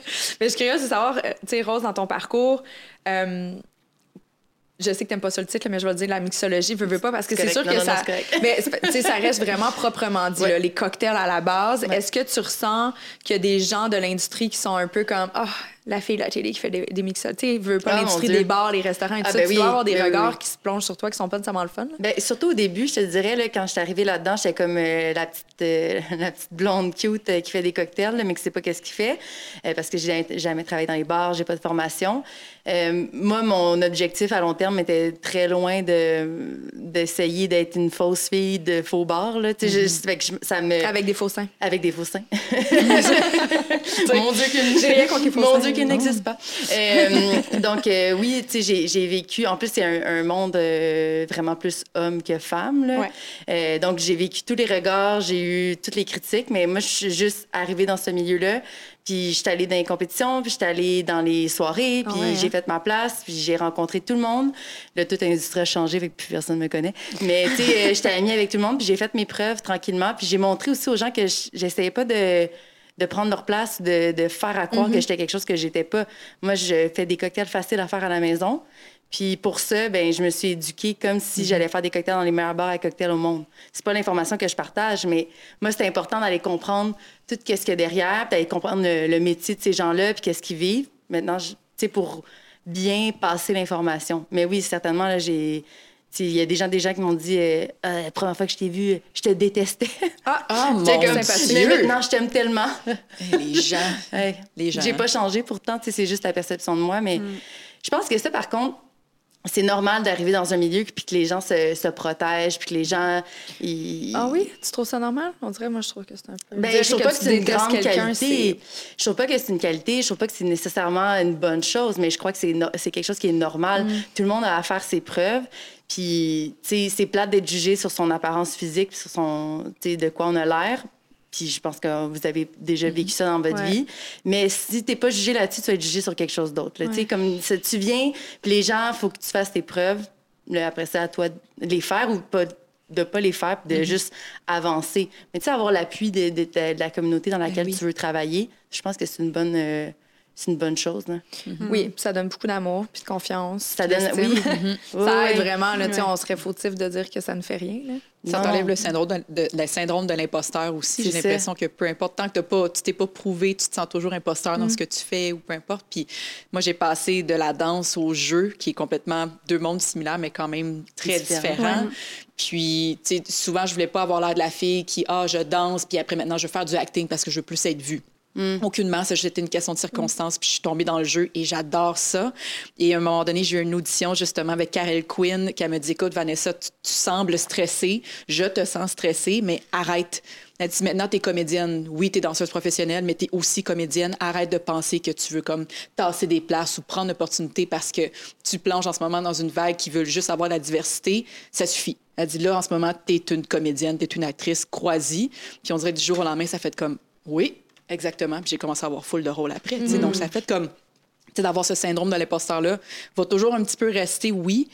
S2: je suis curieuse de savoir, euh, tu sais, Rose, dans ton parcours, euh, je sais que t'aimes pas ça le titre, mais je vais le dire la mixologie, veux, veux pas, parce que c'est sûr que
S3: Non,
S2: ça.
S3: non,
S2: mais c'est- tu sais, ça reste vraiment proprement dit,
S3: Ouais.
S2: là, les cocktails à la base.
S3: Ouais.
S2: Est-ce que tu ressens qu'il y a des gens de l'industrie qui sont un peu comme, ah, la fille de la télé qui fait des, des mixologies, tu sais, veux pas
S3: Ah,
S2: l'industrie des bars, les restaurants et tout
S3: Ah,
S2: ça.
S3: ben
S2: tu
S3: oui.
S2: dois avoir des
S3: oui,
S2: regards
S3: oui.
S2: qui se plongent sur toi qui sont pas nécessairement le fun.
S3: Ben, surtout au début, je te dirais, là, quand je suis arrivée là-dedans, j'étais comme euh, la, petite, euh, la petite blonde cute euh, qui fait des cocktails, là, mais qui sait pas qu'est-ce qu'il fait, parce que j'ai jamais travaillé dans les bars, j'ai pas de formation. Moi, mon objectif à long terme était très loin de d'essayer d'être une fausse fille de faux bar. Là, je- fait que je- ça me...
S2: Avec des faux seins.
S3: Avec des faux seins. Mon Dieu, qu'il
S2: J'ai rien contre les faux seins.
S3: Qu'il n'existe pas. Euh, donc, euh, oui, tu sais, j'ai- vécu. En plus, c'est un, un monde euh, vraiment plus homme que femme. Là.
S4: Ouais.
S3: Donc, j'ai vécu tous les regards, j'ai eu toutes les critiques, mais moi, je suis juste arrivée dans ce milieu-là. Puis, je suis allée dans les compétitions, puis je suis allée dans les soirées, puis
S2: ouais,
S3: j'ai
S2: hein?
S3: fait ma place, puis j'ai rencontré tout le monde. Là, toute l'industrie a changé, fait que plus personne me connaît. Mais, tu sais, j'étais amie avec tout le monde, puis j'ai fait mes preuves tranquillement, puis j'ai montré aussi aux gens que je- j'essayais pas de de prendre leur place, de, de faire à croire que j'étais quelque chose que j'étais pas. Moi, je fais des cocktails faciles à faire à la maison. Puis pour ça, ben, je me suis éduquée comme si j'allais faire des cocktails dans les meilleurs bars à cocktails au monde. C'est pas l'information que je partage, mais moi, c'est important d'aller comprendre tout ce qu'il y a derrière, puis d'aller comprendre le, le métier de ces gens-là, puis qu'est-ce qu'ils vivent. Maintenant, tu sais, pour bien passer l'information. Mais oui, certainement, là, j'ai... Il y a des gens, des gens qui m'ont dit euh, Ah, la première fois que je t'ai vu, je te détestais.
S2: Ah,
S5: Ah, mon
S3: comme,
S2: sympathique.
S3: Mais
S5: Dieu!
S3: maintenant, je t'aime tellement.
S5: Eh, Les gens.
S3: Ouais.
S5: Les gens.
S3: J'ai pas changé pourtant, c'est juste la perception de moi, mais je pense que ça, par contre, c'est normal d'arriver dans un milieu puis que les gens se, se protègent puis que les gens ils...
S2: Ah oui? Tu trouves ça normal? On dirait, moi, je trouve que c'est un peu.
S3: Ben, je trouve pas que c'est une grande qualité. Je trouve pas que c'est une qualité. Je trouve pas que c'est nécessairement une bonne chose, mais je crois que c'est no- c'est quelque chose qui est normal.
S2: Mm.
S3: Tout le monde a à faire ses preuves. Puis, tu sais, c'est plate d'être jugé sur son apparence physique, sur son, tu sais, de quoi on a l'air. Puis je pense que vous avez déjà vécu ça dans votre
S2: Ouais.
S3: vie. Mais si t'es pas jugé là-dessus, tu vas être jugé sur quelque chose d'autre. Tu sais, comme ça, tu viens, puis les gens, faut que tu fasses tes preuves. Là, après ça, à toi de les faire ou pas de pas les faire, de juste avancer. Mais tu sais, avoir l'appui de, de ta- de la communauté dans laquelle
S5: oui.
S3: tu veux travailler, je pense que c'est une bonne, euh, c'est une bonne chose. là.
S2: Oui, puis ça donne beaucoup d'amour, puis de confiance.
S3: Ça donne, oui.
S2: Ça aide vraiment, là, tu sais, on serait fautif de dire que ça ne fait rien. Là.
S5: Ça
S3: Non.
S5: t'enlève le syndrome de, de- le syndrome de l'imposteur aussi. J'ai
S3: ça.
S5: l'impression que peu importe, tant que t'as pas, tu t'es pas prouvé, tu te sens toujours imposteur dans ce que tu fais ou peu importe. Puis moi, j'ai passé de la danse au jeu, qui est complètement deux mondes similaires, mais quand même très
S3: Différents.
S5: Puis, tu sais, souvent, je voulais pas avoir l'air de la fille qui, ah, je danse, puis après, maintenant, je veux faire du acting parce que je veux plus être vue. Aucunement, ça c'était une question de circonstance, puis je suis tombée dans le jeu et j'adore ça. Et à un moment donné, j'ai eu une audition justement avec Karel Quinn qui me dit Écoute, Vanessa, tu, tu sembles stressée, je te sens stressée, mais arrête. Elle dit Maintenant, tu es comédienne. Oui, tu es danseuse professionnelle, mais tu es aussi comédienne. Arrête de penser que tu veux comme tasser des places ou prendre l'opportunité parce que tu plonges en ce moment dans une vague qui veut juste avoir la diversité. Ça suffit. Elle dit Là, en ce moment, tu es une comédienne, tu es une actrice, crois-y. Puis on dirait du jour au lendemain, ça fait comme Oui, exactement. Puis j'ai commencé à avoir full de rôle après. tu sais. Donc, ça fait comme tu sais, d'avoir ce syndrome de l'imposteur-là va toujours un petit peu rester, oui,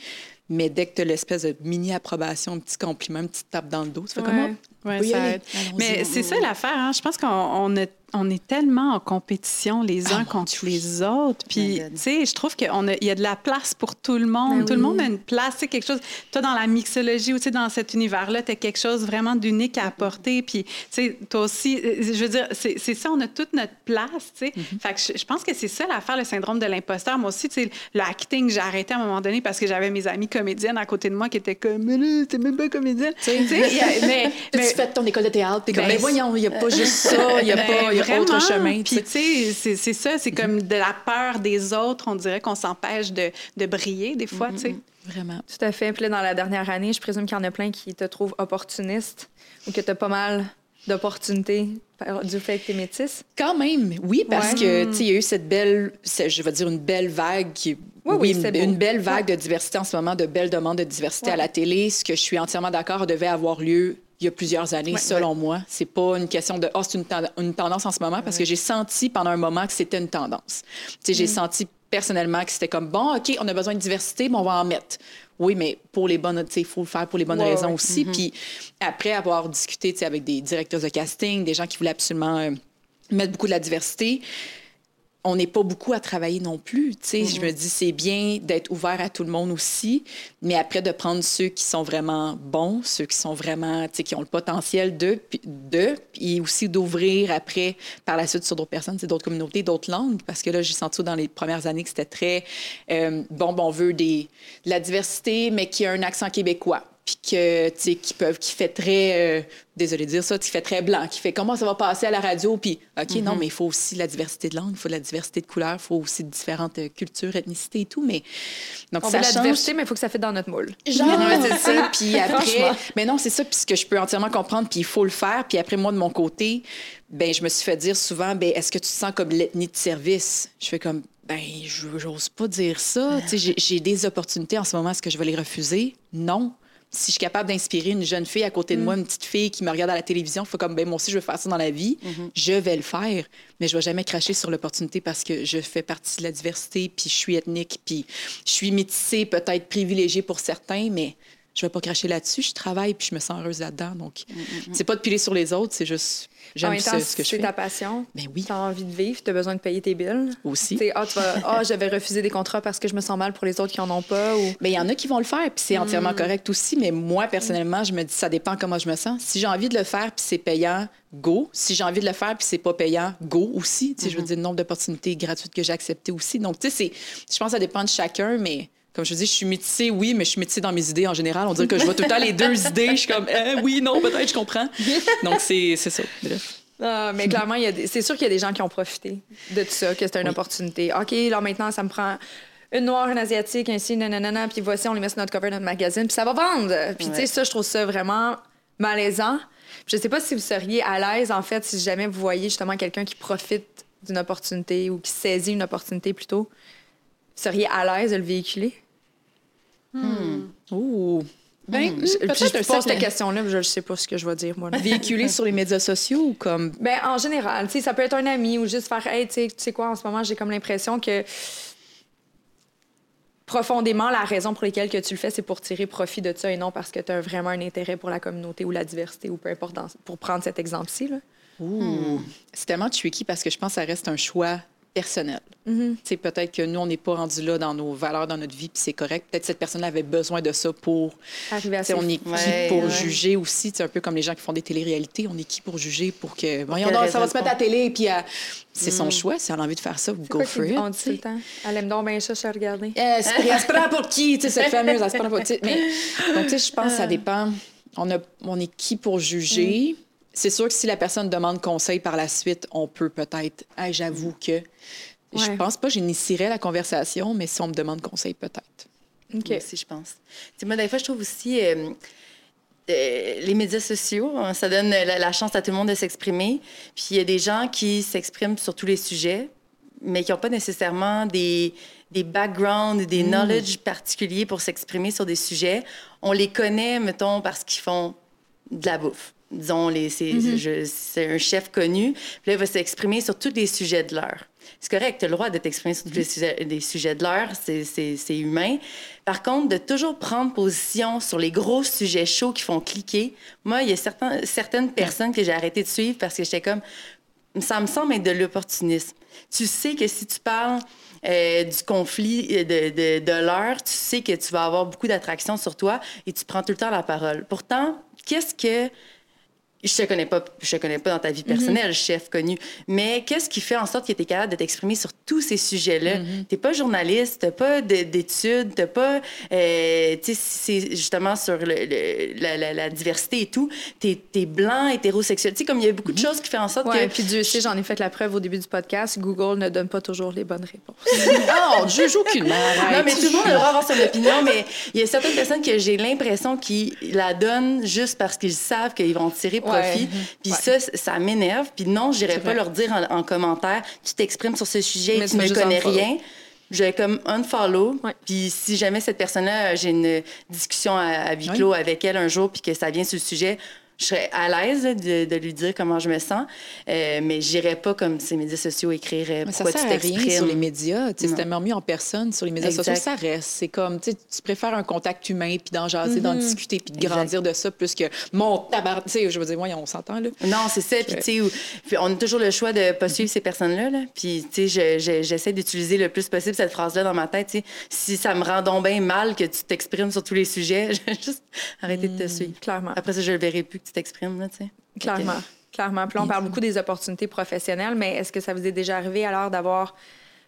S5: mais dès que tu as l'espèce de mini-approbation, un petit compliment, une petite tape dans le dos, tu fais
S2: Ouais.
S5: comment?
S4: Ouais, ça aide. Mais c'est ça l'affaire. Hein? Je pense qu'on on est, on est tellement en compétition les uns
S5: mon
S4: contre les autres. Puis, tu sais, je trouve qu'il y a de la place pour tout le monde.
S2: Ben
S4: tout le monde a une place. C'est quelque chose. Toi, dans la mixologie ou dans cet univers-là, tu as quelque chose vraiment d'unique à apporter. Puis, tu sais, toi aussi, euh, je veux dire, c'est ça, on a toute notre place, tu sais. Fait que je, pense que c'est ça l'affaire, le syndrome de l'imposteur. Moi aussi, tu sais, le acting, j'ai arrêté à un moment donné parce que j'avais mes amies comédiennes à côté de moi qui étaient comme, mais là, t'es même pas comédienne. Tu sais, mais, mais-
S5: Tu fais ton école de théâtre, t'es comme,
S4: Ben,
S5: mais voyons, il n'y a pas juste ça, il n'y a
S4: Ben,
S5: pas il y a autre
S4: vraiment.
S5: chemin.
S4: Puis,
S5: tu
S4: tu
S5: sais.
S4: c'est- c'est ça, c'est comme de la peur des autres. On dirait qu'on s'empêche de, de briller des fois, tu sais.
S5: Vraiment.
S2: Tout à fait. Puis là, dans la dernière année, je présume qu'il y en a plein qui te trouvent opportuniste ou que tu as pas mal d'opportunités du fait que t'es métisse?
S5: Quand même, oui, parce
S2: Ouais.
S5: que, tu sais, il y a eu cette belle, je vais dire une belle vague qui.
S2: Oui, oui,
S5: une,
S2: c'est beau.
S5: une belle vague de diversité en ce moment, de belles demandes de diversité à la télé. Ce que je suis entièrement d'accord devait avoir lieu il y a plusieurs années, selon moi. C'est pas une question de, oh, c'est une, ten- une tendance en ce moment, parce que j'ai senti pendant un moment que c'était une tendance. Tu sais, j'ai senti personnellement que c'était comme, bon, OK, on a besoin de diversité, mais on va en mettre. Oui, mais pour les bonnes, tu sais, il faut le faire pour les bonnes raisons aussi. Puis après avoir discuté, tu sais, avec des directeurs de casting, des gens qui voulaient absolument euh, mettre beaucoup de la diversité, on n'est pas beaucoup à travailler non plus. tu sais. Je me dis, c'est bien d'être ouvert à tout le monde aussi, mais après de prendre ceux qui sont vraiment bons, ceux qui sont vraiment, tu sais, qui ont le potentiel de, de, et aussi d'ouvrir après, par la suite, sur d'autres personnes, d'autres communautés, d'autres langues, parce que là, j'ai senti dans les premières années que c'était très, euh, bon, bon, on veut des, de la diversité, mais qui a un accent québécois puis que tu sais qui peuvent qui fait très euh, désolé de dire ça qui fait très blanc qui fait comment ça va passer à la radio puis ok non mais il faut aussi la diversité de langue il faut de la diversité de couleurs il faut aussi différentes euh, cultures ethnicités et tout mais donc
S2: On
S5: ça
S2: veut la
S5: change
S2: diversité, mais il faut que ça fait dans notre moule.
S5: Genre, c'est ça. Puis après, mais non, c'est ça, puis ce que je peux entièrement comprendre, puis il faut le faire. Puis après, moi, de mon côté, ben je me suis fait dire souvent, ben est-ce que tu te sens comme l'ethnie de service? Je fais comme, ben je j'ose pas dire ça. Tu sais, j'ai- j'ai des opportunités en ce moment, est-ce que je vais les refuser? Non. Si je suis capable d'inspirer une jeune fille à côté de moi, une petite fille qui me regarde à la télévision, faut comme, ben moi aussi, je veux faire ça dans la vie, je vais le faire. Mais je vais jamais cracher sur l'opportunité parce que je fais partie de la diversité, puis je suis ethnique, puis je suis métissée, peut-être privilégiée pour certains, mais je vais pas cracher là-dessus. Je travaille, puis je me sens heureuse là-dedans. Donc, c'est pas de piler sur les autres, c'est juste, j'aime ça, ce que je
S2: c'est
S5: fais.
S2: ta passion,
S5: Ben oui.
S2: tu as envie de vivre, tu as besoin de payer tes billes.
S5: Aussi.
S2: Ah, tu vas, ah, je vais refuser des contrats parce que je me sens mal pour les autres qui en ont pas. Ou...
S5: Mais il y en a qui vont le faire, puis c'est entièrement
S2: Mm.
S5: correct aussi. Mais moi, personnellement, je me dis, ça dépend comment je me sens. Si j'ai envie de le faire, puis c'est payant, go. Si j'ai envie de le faire, puis c'est pas payant, go aussi. Tu sais, Je veux
S2: Mm-hmm.
S5: dire, le nombre d'opportunités gratuites que j'ai acceptées aussi. Donc, tu sais, c'est- je pense que ça dépend de chacun, mais comme je dis, je suis métissée, oui, mais je suis métissée dans mes idées en général. On dirait que je vois tout le temps les deux idées. Je suis comme, euh, oui, non, peut-être, je comprends. Donc, c'est ça. Bref.
S2: Ah, mais clairement, c'est sûr qu'il y a des gens qui ont profité de tout ça, que c'était une opportunité. OK, là, maintenant, ça me prend une noire, une asiatique, ainsi, nanana, puis voici, on les met sur notre cover notre magazine, puis ça va vendre. Puis, tu sais, ça, je trouve ça vraiment malaisant. Je sais pas si vous seriez à l'aise, en fait, si jamais vous voyez justement quelqu'un qui profite d'une opportunité ou qui saisit une opportunité plutôt. Vous seriez à l'aise de le véhiculer?
S5: Ouh. Ben,
S2: Je- Puis je pose cette question-là, puis je ne sais pas ce que je vais dire, moi. là.
S5: véhiculé sur les médias sociaux ou comme?
S2: Ben, en général, tu sais, ça peut être un ami ou juste faire, hey, tu sais- quoi, en ce moment, j'ai comme l'impression que profondément, la raison pour laquelle que tu le fais, c'est pour tirer profit de ça et non parce que tu as vraiment un intérêt pour la communauté ou la diversité ou peu importe, dans- pour prendre cet exemple-ci. là.
S5: Ouh. C'est tellement tricky parce que je pense que ça reste un choix personnel. Sais, Peut-être que nous, on n'est pas rendu là dans nos valeurs, dans notre vie, puis c'est correct. Peut-être que cette personne avait besoin de ça pour...
S2: Arriver à
S5: sais, on est qui
S3: Ouais,
S5: pour
S3: ouais.
S5: juger aussi? C'est un peu comme les gens qui font des téléréalités. On est qui pour juger pour que... Voyons donc, ça va se mettre à la télé, puis à- c'est son choix. Si elle a envie de faire ça, go
S2: quoi
S5: for it.
S2: On dit tout le temps? Elle aime donc bien ça, je suis regardée.
S5: Euh, elle se prend pour qui, tu sais, cette fameuse, elle se prend pour tu sais, Mais, donc, tu sais, je pense que ça dépend. On, a, on est qui pour juger? C'est sûr que si la personne demande conseil par la suite, on peut peut-être, Ah, j'avoue que. Je
S2: Ouais.
S5: pense pas que j'initierais la conversation, mais si on me demande conseil, peut-être.
S2: OK.
S3: Moi aussi, je pense. Tu sais, moi, des fois, je trouve aussi euh, euh, les médias sociaux, hein, ça donne la, la chance à tout le monde de s'exprimer. Puis il y a des gens qui s'expriment sur tous les sujets, mais qui n'ont pas nécessairement des, des backgrounds, des knowledge particuliers pour s'exprimer sur des sujets. On les connaît, mettons, parce qu'ils font de la bouffe. Disons, les, c'est, je- c'est un chef connu. Puis là, il va s'exprimer sur tous les sujets de l'heure. C'est correct, tu as le droit de t'exprimer sur tous les sujets, des sujets de l'heure, c'est, c'est, c'est humain. Par contre, de toujours prendre position sur les gros sujets chauds qui font cliquer, moi, il y a certains, certaines personnes que j'ai arrêté de suivre parce que j'étais comme, ça me semble être de l'opportunisme. Tu sais que si tu parles euh, du conflit euh, de, de, de l'heure, tu sais que tu vas avoir beaucoup d'attraction sur toi et tu prends tout le temps la parole. Pourtant, qu'est-ce que je te connais pas, je te connais pas dans ta vie personnelle, chef connu, mais qu'est-ce qui fait en sorte que tu es capable de t'exprimer sur tous ces sujets-là? T'es pas journaliste, t'as pas de- d'études, t'as pas, euh, tu sais, c'est justement sur le- le- la, la- la diversité et tout, t'es es blanc, hétérosexuel. Tu sais, comme il y a beaucoup de choses qui font en sorte
S2: Ouais,
S3: que...
S2: puis Dieu sait, j'en ai fait la preuve au début du podcast. Google ne donne pas toujours les bonnes réponses.
S5: Ah, on ne juge aucune
S3: Non, mais tout le monde a le droit d'avoir son opinion, mais il y a certaines personnes que j'ai l'impression qu'ils la donnent juste parce qu'ils savent qu'ils vont tirer
S2: Ouais,
S3: profit. Puis ça, ça m'énerve. Puis non, j'irais
S5: C'est
S3: pas leur dire en, en commentaire, tu t'exprimes sur ce sujet,
S2: Mais
S3: tu ne connais rien. Je vais comme unfollow.
S2: Ouais.
S3: Puis si jamais cette personne-là, euh, j'ai une discussion à, à huis clos avec elle un jour, puis que ça vient sur le sujet, je serais à l'aise de, de lui dire comment je me sens. Euh, mais j'irais pas comme ces médias sociaux écrire
S5: Mais ça
S3: pourquoi
S5: sert
S3: tu t'exprimes.
S5: sur les médias. C'est tellement mieux en personne. Sur les médias
S3: Exact.
S5: sociaux, ça reste. C'est comme, tu préfères un contact humain, puis d'en jaser, d'en discuter, puis de
S3: Exact.
S5: grandir de ça, plus que mon tabac. Tu sais, je veux dire, moi, on s'entend, là.
S3: Non, c'est ça. Puis, tu sais, on a toujours le choix de pas suivre ces personnes-là. Là. Puis, tu sais, je- je- j'essaie d'utiliser le plus possible cette phrase-là dans ma tête. tu sais. Si ça me rend donc bien mal que tu t'exprimes sur tous les sujets, je vais juste arrêter de te suivre.
S2: Clairement.
S3: Après ça, je ne verrai plus que tu t'exprimes. Là, tu sais.
S2: Clairement. Clairement. Puis là, on parle beaucoup des opportunités professionnelles, mais est-ce que ça vous est déjà arrivé alors d'avoir,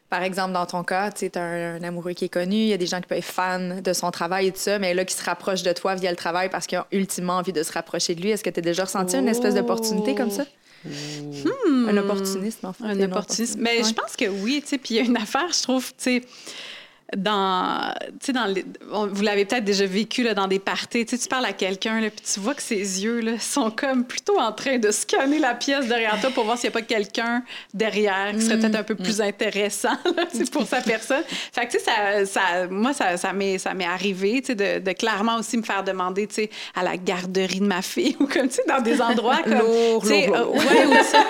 S2: par exemple, dans ton cas, tu as un, un amoureux qui est connu, il y a des gens qui peuvent être fans de son travail et tout ça, mais là, qui se rapprochent de toi via le travail parce qu'ils ont ultimement envie de se rapprocher de lui. Est-ce que tu as déjà ressenti une espèce d'opportunité comme ça? Un opportunisme, en fait.
S4: Un opportunisme. Mais je
S2: Ouais.
S4: pense que oui, tu sais. Puis il y a une affaire, je trouve, tu sais, dans, dans les- on- vous l'avez peut-être déjà vécu là, dans des parties. Tu parles à quelqu'un, puis tu vois que ses yeux là, sont comme plutôt en train de scanner la pièce derrière toi pour voir s'il n'y a pas quelqu'un derrière qui serait peut-être un peu plus intéressant là, pour sa personne. Fait que, ça, ça, moi, ça, ça m'est ça m'est arrivé, de, de clairement aussi me faire demander, à la garderie de ma fille ou comme, dans des endroits comme...
S2: Lourd, lourd, lourd.
S4: ouais, ou ça.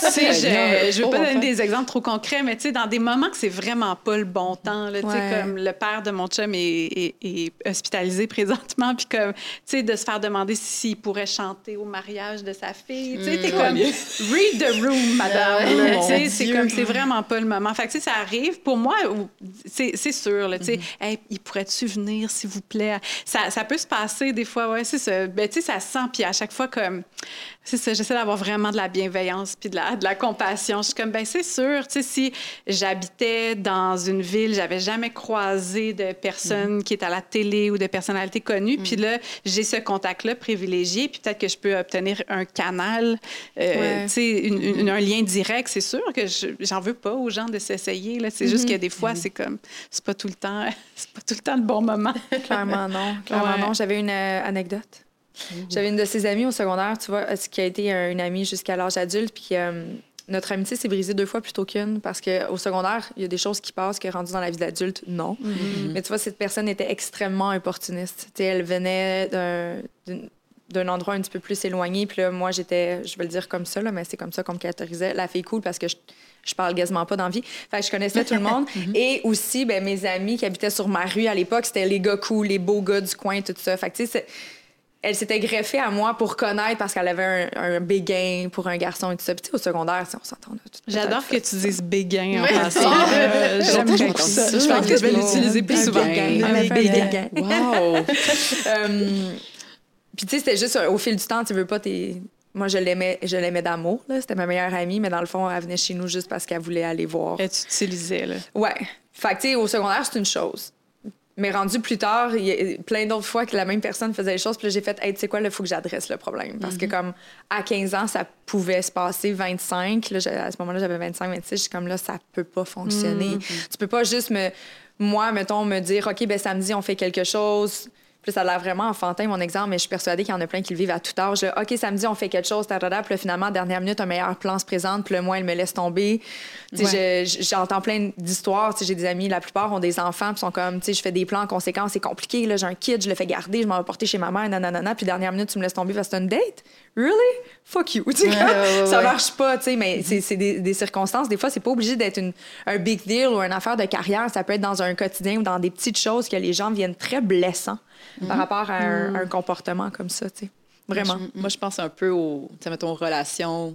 S4: Tu sais, je, je veux pas donner des exemples trop concrets, mais dans des moments que c'est vraiment pas le bon temps, là, sais, comme le père de mon chum est, est- est hospitalisé présentement, puis comme, tu sais, de se faire demander s'il pourrait chanter au mariage de sa fille, tu sais, t'es comme, read the room, madame,
S3: Ah mon
S4: tu sais, c'est comme, c'est vraiment pas le moment. Fait que, tu sais, ça arrive, pour moi, c'est sûr, tu sais, Hey, il pourrait-tu venir, s'il vous plaît? Ça, ça peut se passer des fois, ouais, c'est ça. Ben, tu sais, ça se sent, puis à chaque fois, comme, c'est ça, j'essaie d'avoir vraiment de la bienveillance puis de la, de la compassion. Je suis comme, ben c'est sûr, tu sais, si j'habitais dans une ville, j'avais jamais croisé de personnes qui étaient à la télé ou de personnalités connues, puis là, j'ai ce contact-là privilégié, puis peut-être que je peux obtenir un canal, euh,
S2: Ouais.
S4: tu sais, une- un lien direct. C'est sûr que je- j'en veux pas aux gens de s'essayer, là. C'est juste que des fois, c'est comme, c'est pas tout le temps, c'est pas tout le temps le bon moment.
S2: Clairement non. Clairement
S4: Ouais.
S2: non. J'avais une euh, anecdote. J'avais une de ses amies au secondaire, tu vois, euh, qui a été euh, une amie jusqu'à l'âge adulte, puis euh, notre amitié s'est brisée deux fois plutôt qu'une, parce qu'au secondaire, il y a des choses qui passent que rendu dans la vie d'adulte, non. Mais tu vois, cette personne était extrêmement opportuniste. Tu sais, elle venait d'un d'un endroit un petit peu plus éloigné, puis là, moi, j'étais, je vais le dire comme ça, là, mais c'est comme ça qu'on me caractérisait, la fille cool, parce que je, je parle quasiment pas d'envie. Fait que je connaissais tout le monde. Et aussi, ben, mes amis qui habitaient sur ma rue à l'époque, c'était les gars cool, les beaux gars du coin, tout ça. Fait que, tu sais, c'est- elle s'était greffée à moi pour connaître parce qu'elle avait un, un béguin pour un garçon et tout ça. Puis, tu sais, au secondaire, si on s'entend.
S4: J'adore que tu dises béguin en passant. Euh, J'aime beaucoup ça. Je pense que je vais l'utiliser plus souvent.
S5: Béguin.
S2: Béguin.
S5: Wow!
S2: Euh, Puis, tu sais, c'était juste au fil du temps, tu veux pas, t'es. Moi, je l'aimais, je l'aimais d'amour. C'était ma meilleure amie, mais dans le fond, elle venait chez nous juste parce qu'elle voulait aller voir.
S4: Et tu utilisais, là.
S2: Ouais. Fait que, tu sais, au secondaire, c'est une chose. Mais rendu plus tard, il y a plein d'autres fois que la même personne faisait les choses. Puis là, j'ai fait, hey, tu sais quoi, il faut que j'adresse le problème. Parce que, comme, à 15 ans, ça pouvait se passer 25. Là, à ce moment-là, j'avais 25, 26. Je suis comme, là, ça peut pas fonctionner. Tu peux pas juste me, moi, mettons, me dire, OK, ben samedi, on fait quelque chose. Puis ça a l'air vraiment enfantin, mon exemple, mais je suis persuadée qu'il y en a plein qui le vivent à tout âge. là. OK, samedi, on fait quelque chose, tadada. Puis là, finalement, dernière minute, un meilleur plan se présente. Puis là, moi, elle me laisse tomber. Tu sais, je- je- J'entends plein d'histoires. Tu sais, J'ai des amis, la plupart ont des enfants, puis sont comme, tu sais, je fais des plans en conséquence, c'est compliqué. là, J'ai un kid, je le fais garder, je m'en vais porter chez ma mère, nanana. Puis dernière minute, tu me laisses tomber parce que c'est une date? Really? Fuck you.
S3: Ouais, ouais, ouais,
S2: ça
S3: ouais.
S2: marche pas, tu sais, mais c'est des, des circonstances. Des fois, c'est pas obligé d'être une- un big deal ou une affaire de carrière. Ça peut être dans un quotidien ou dans des petites choses que les gens viennent très blessants
S3: Mhm.
S2: par rapport à un, un comportement comme ça, tu sais. Vraiment.
S5: Moi, je pense un peu aux, mettons, relations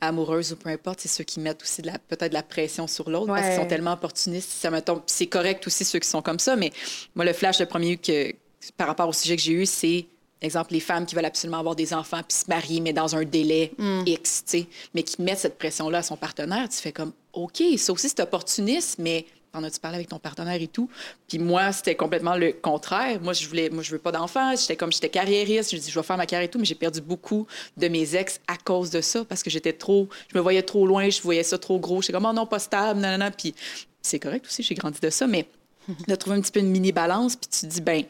S5: amoureuses ou peu importe, c'est ceux qui mettent aussi de la, peut-être de la pression sur l'autre parce qu'ils
S2: Ouais.
S5: sont tellement opportunistes. Ça, mettons, puis c'est correct aussi ceux qui sont comme ça, mais moi, le flash, le premier que, par rapport au sujet que j'ai eu, c'est, exemple, les femmes qui veulent absolument avoir des enfants puis se marier, mais dans un délai X, tu sais, mais qui mettent cette pression-là à son partenaire. Tu fais comme, OK, ça aussi, c'est opportuniste, mais en as-tu parlé avec ton partenaire et tout? Puis moi, c'était complètement le contraire. Moi, je voulais, moi, je veux pas d'enfants. J'étais comme, j'étais carriériste. Je dis, je vais faire ma carrière et tout, mais j'ai perdu beaucoup de mes ex à cause de ça parce que j'étais trop, je me voyais trop loin, je voyais ça trop gros. J'étais comme, oh non, pas stable, non. Puis c'est correct aussi, j'ai grandi de ça, mais de trouver un petit peu une mini balance, puis tu te dis, ben,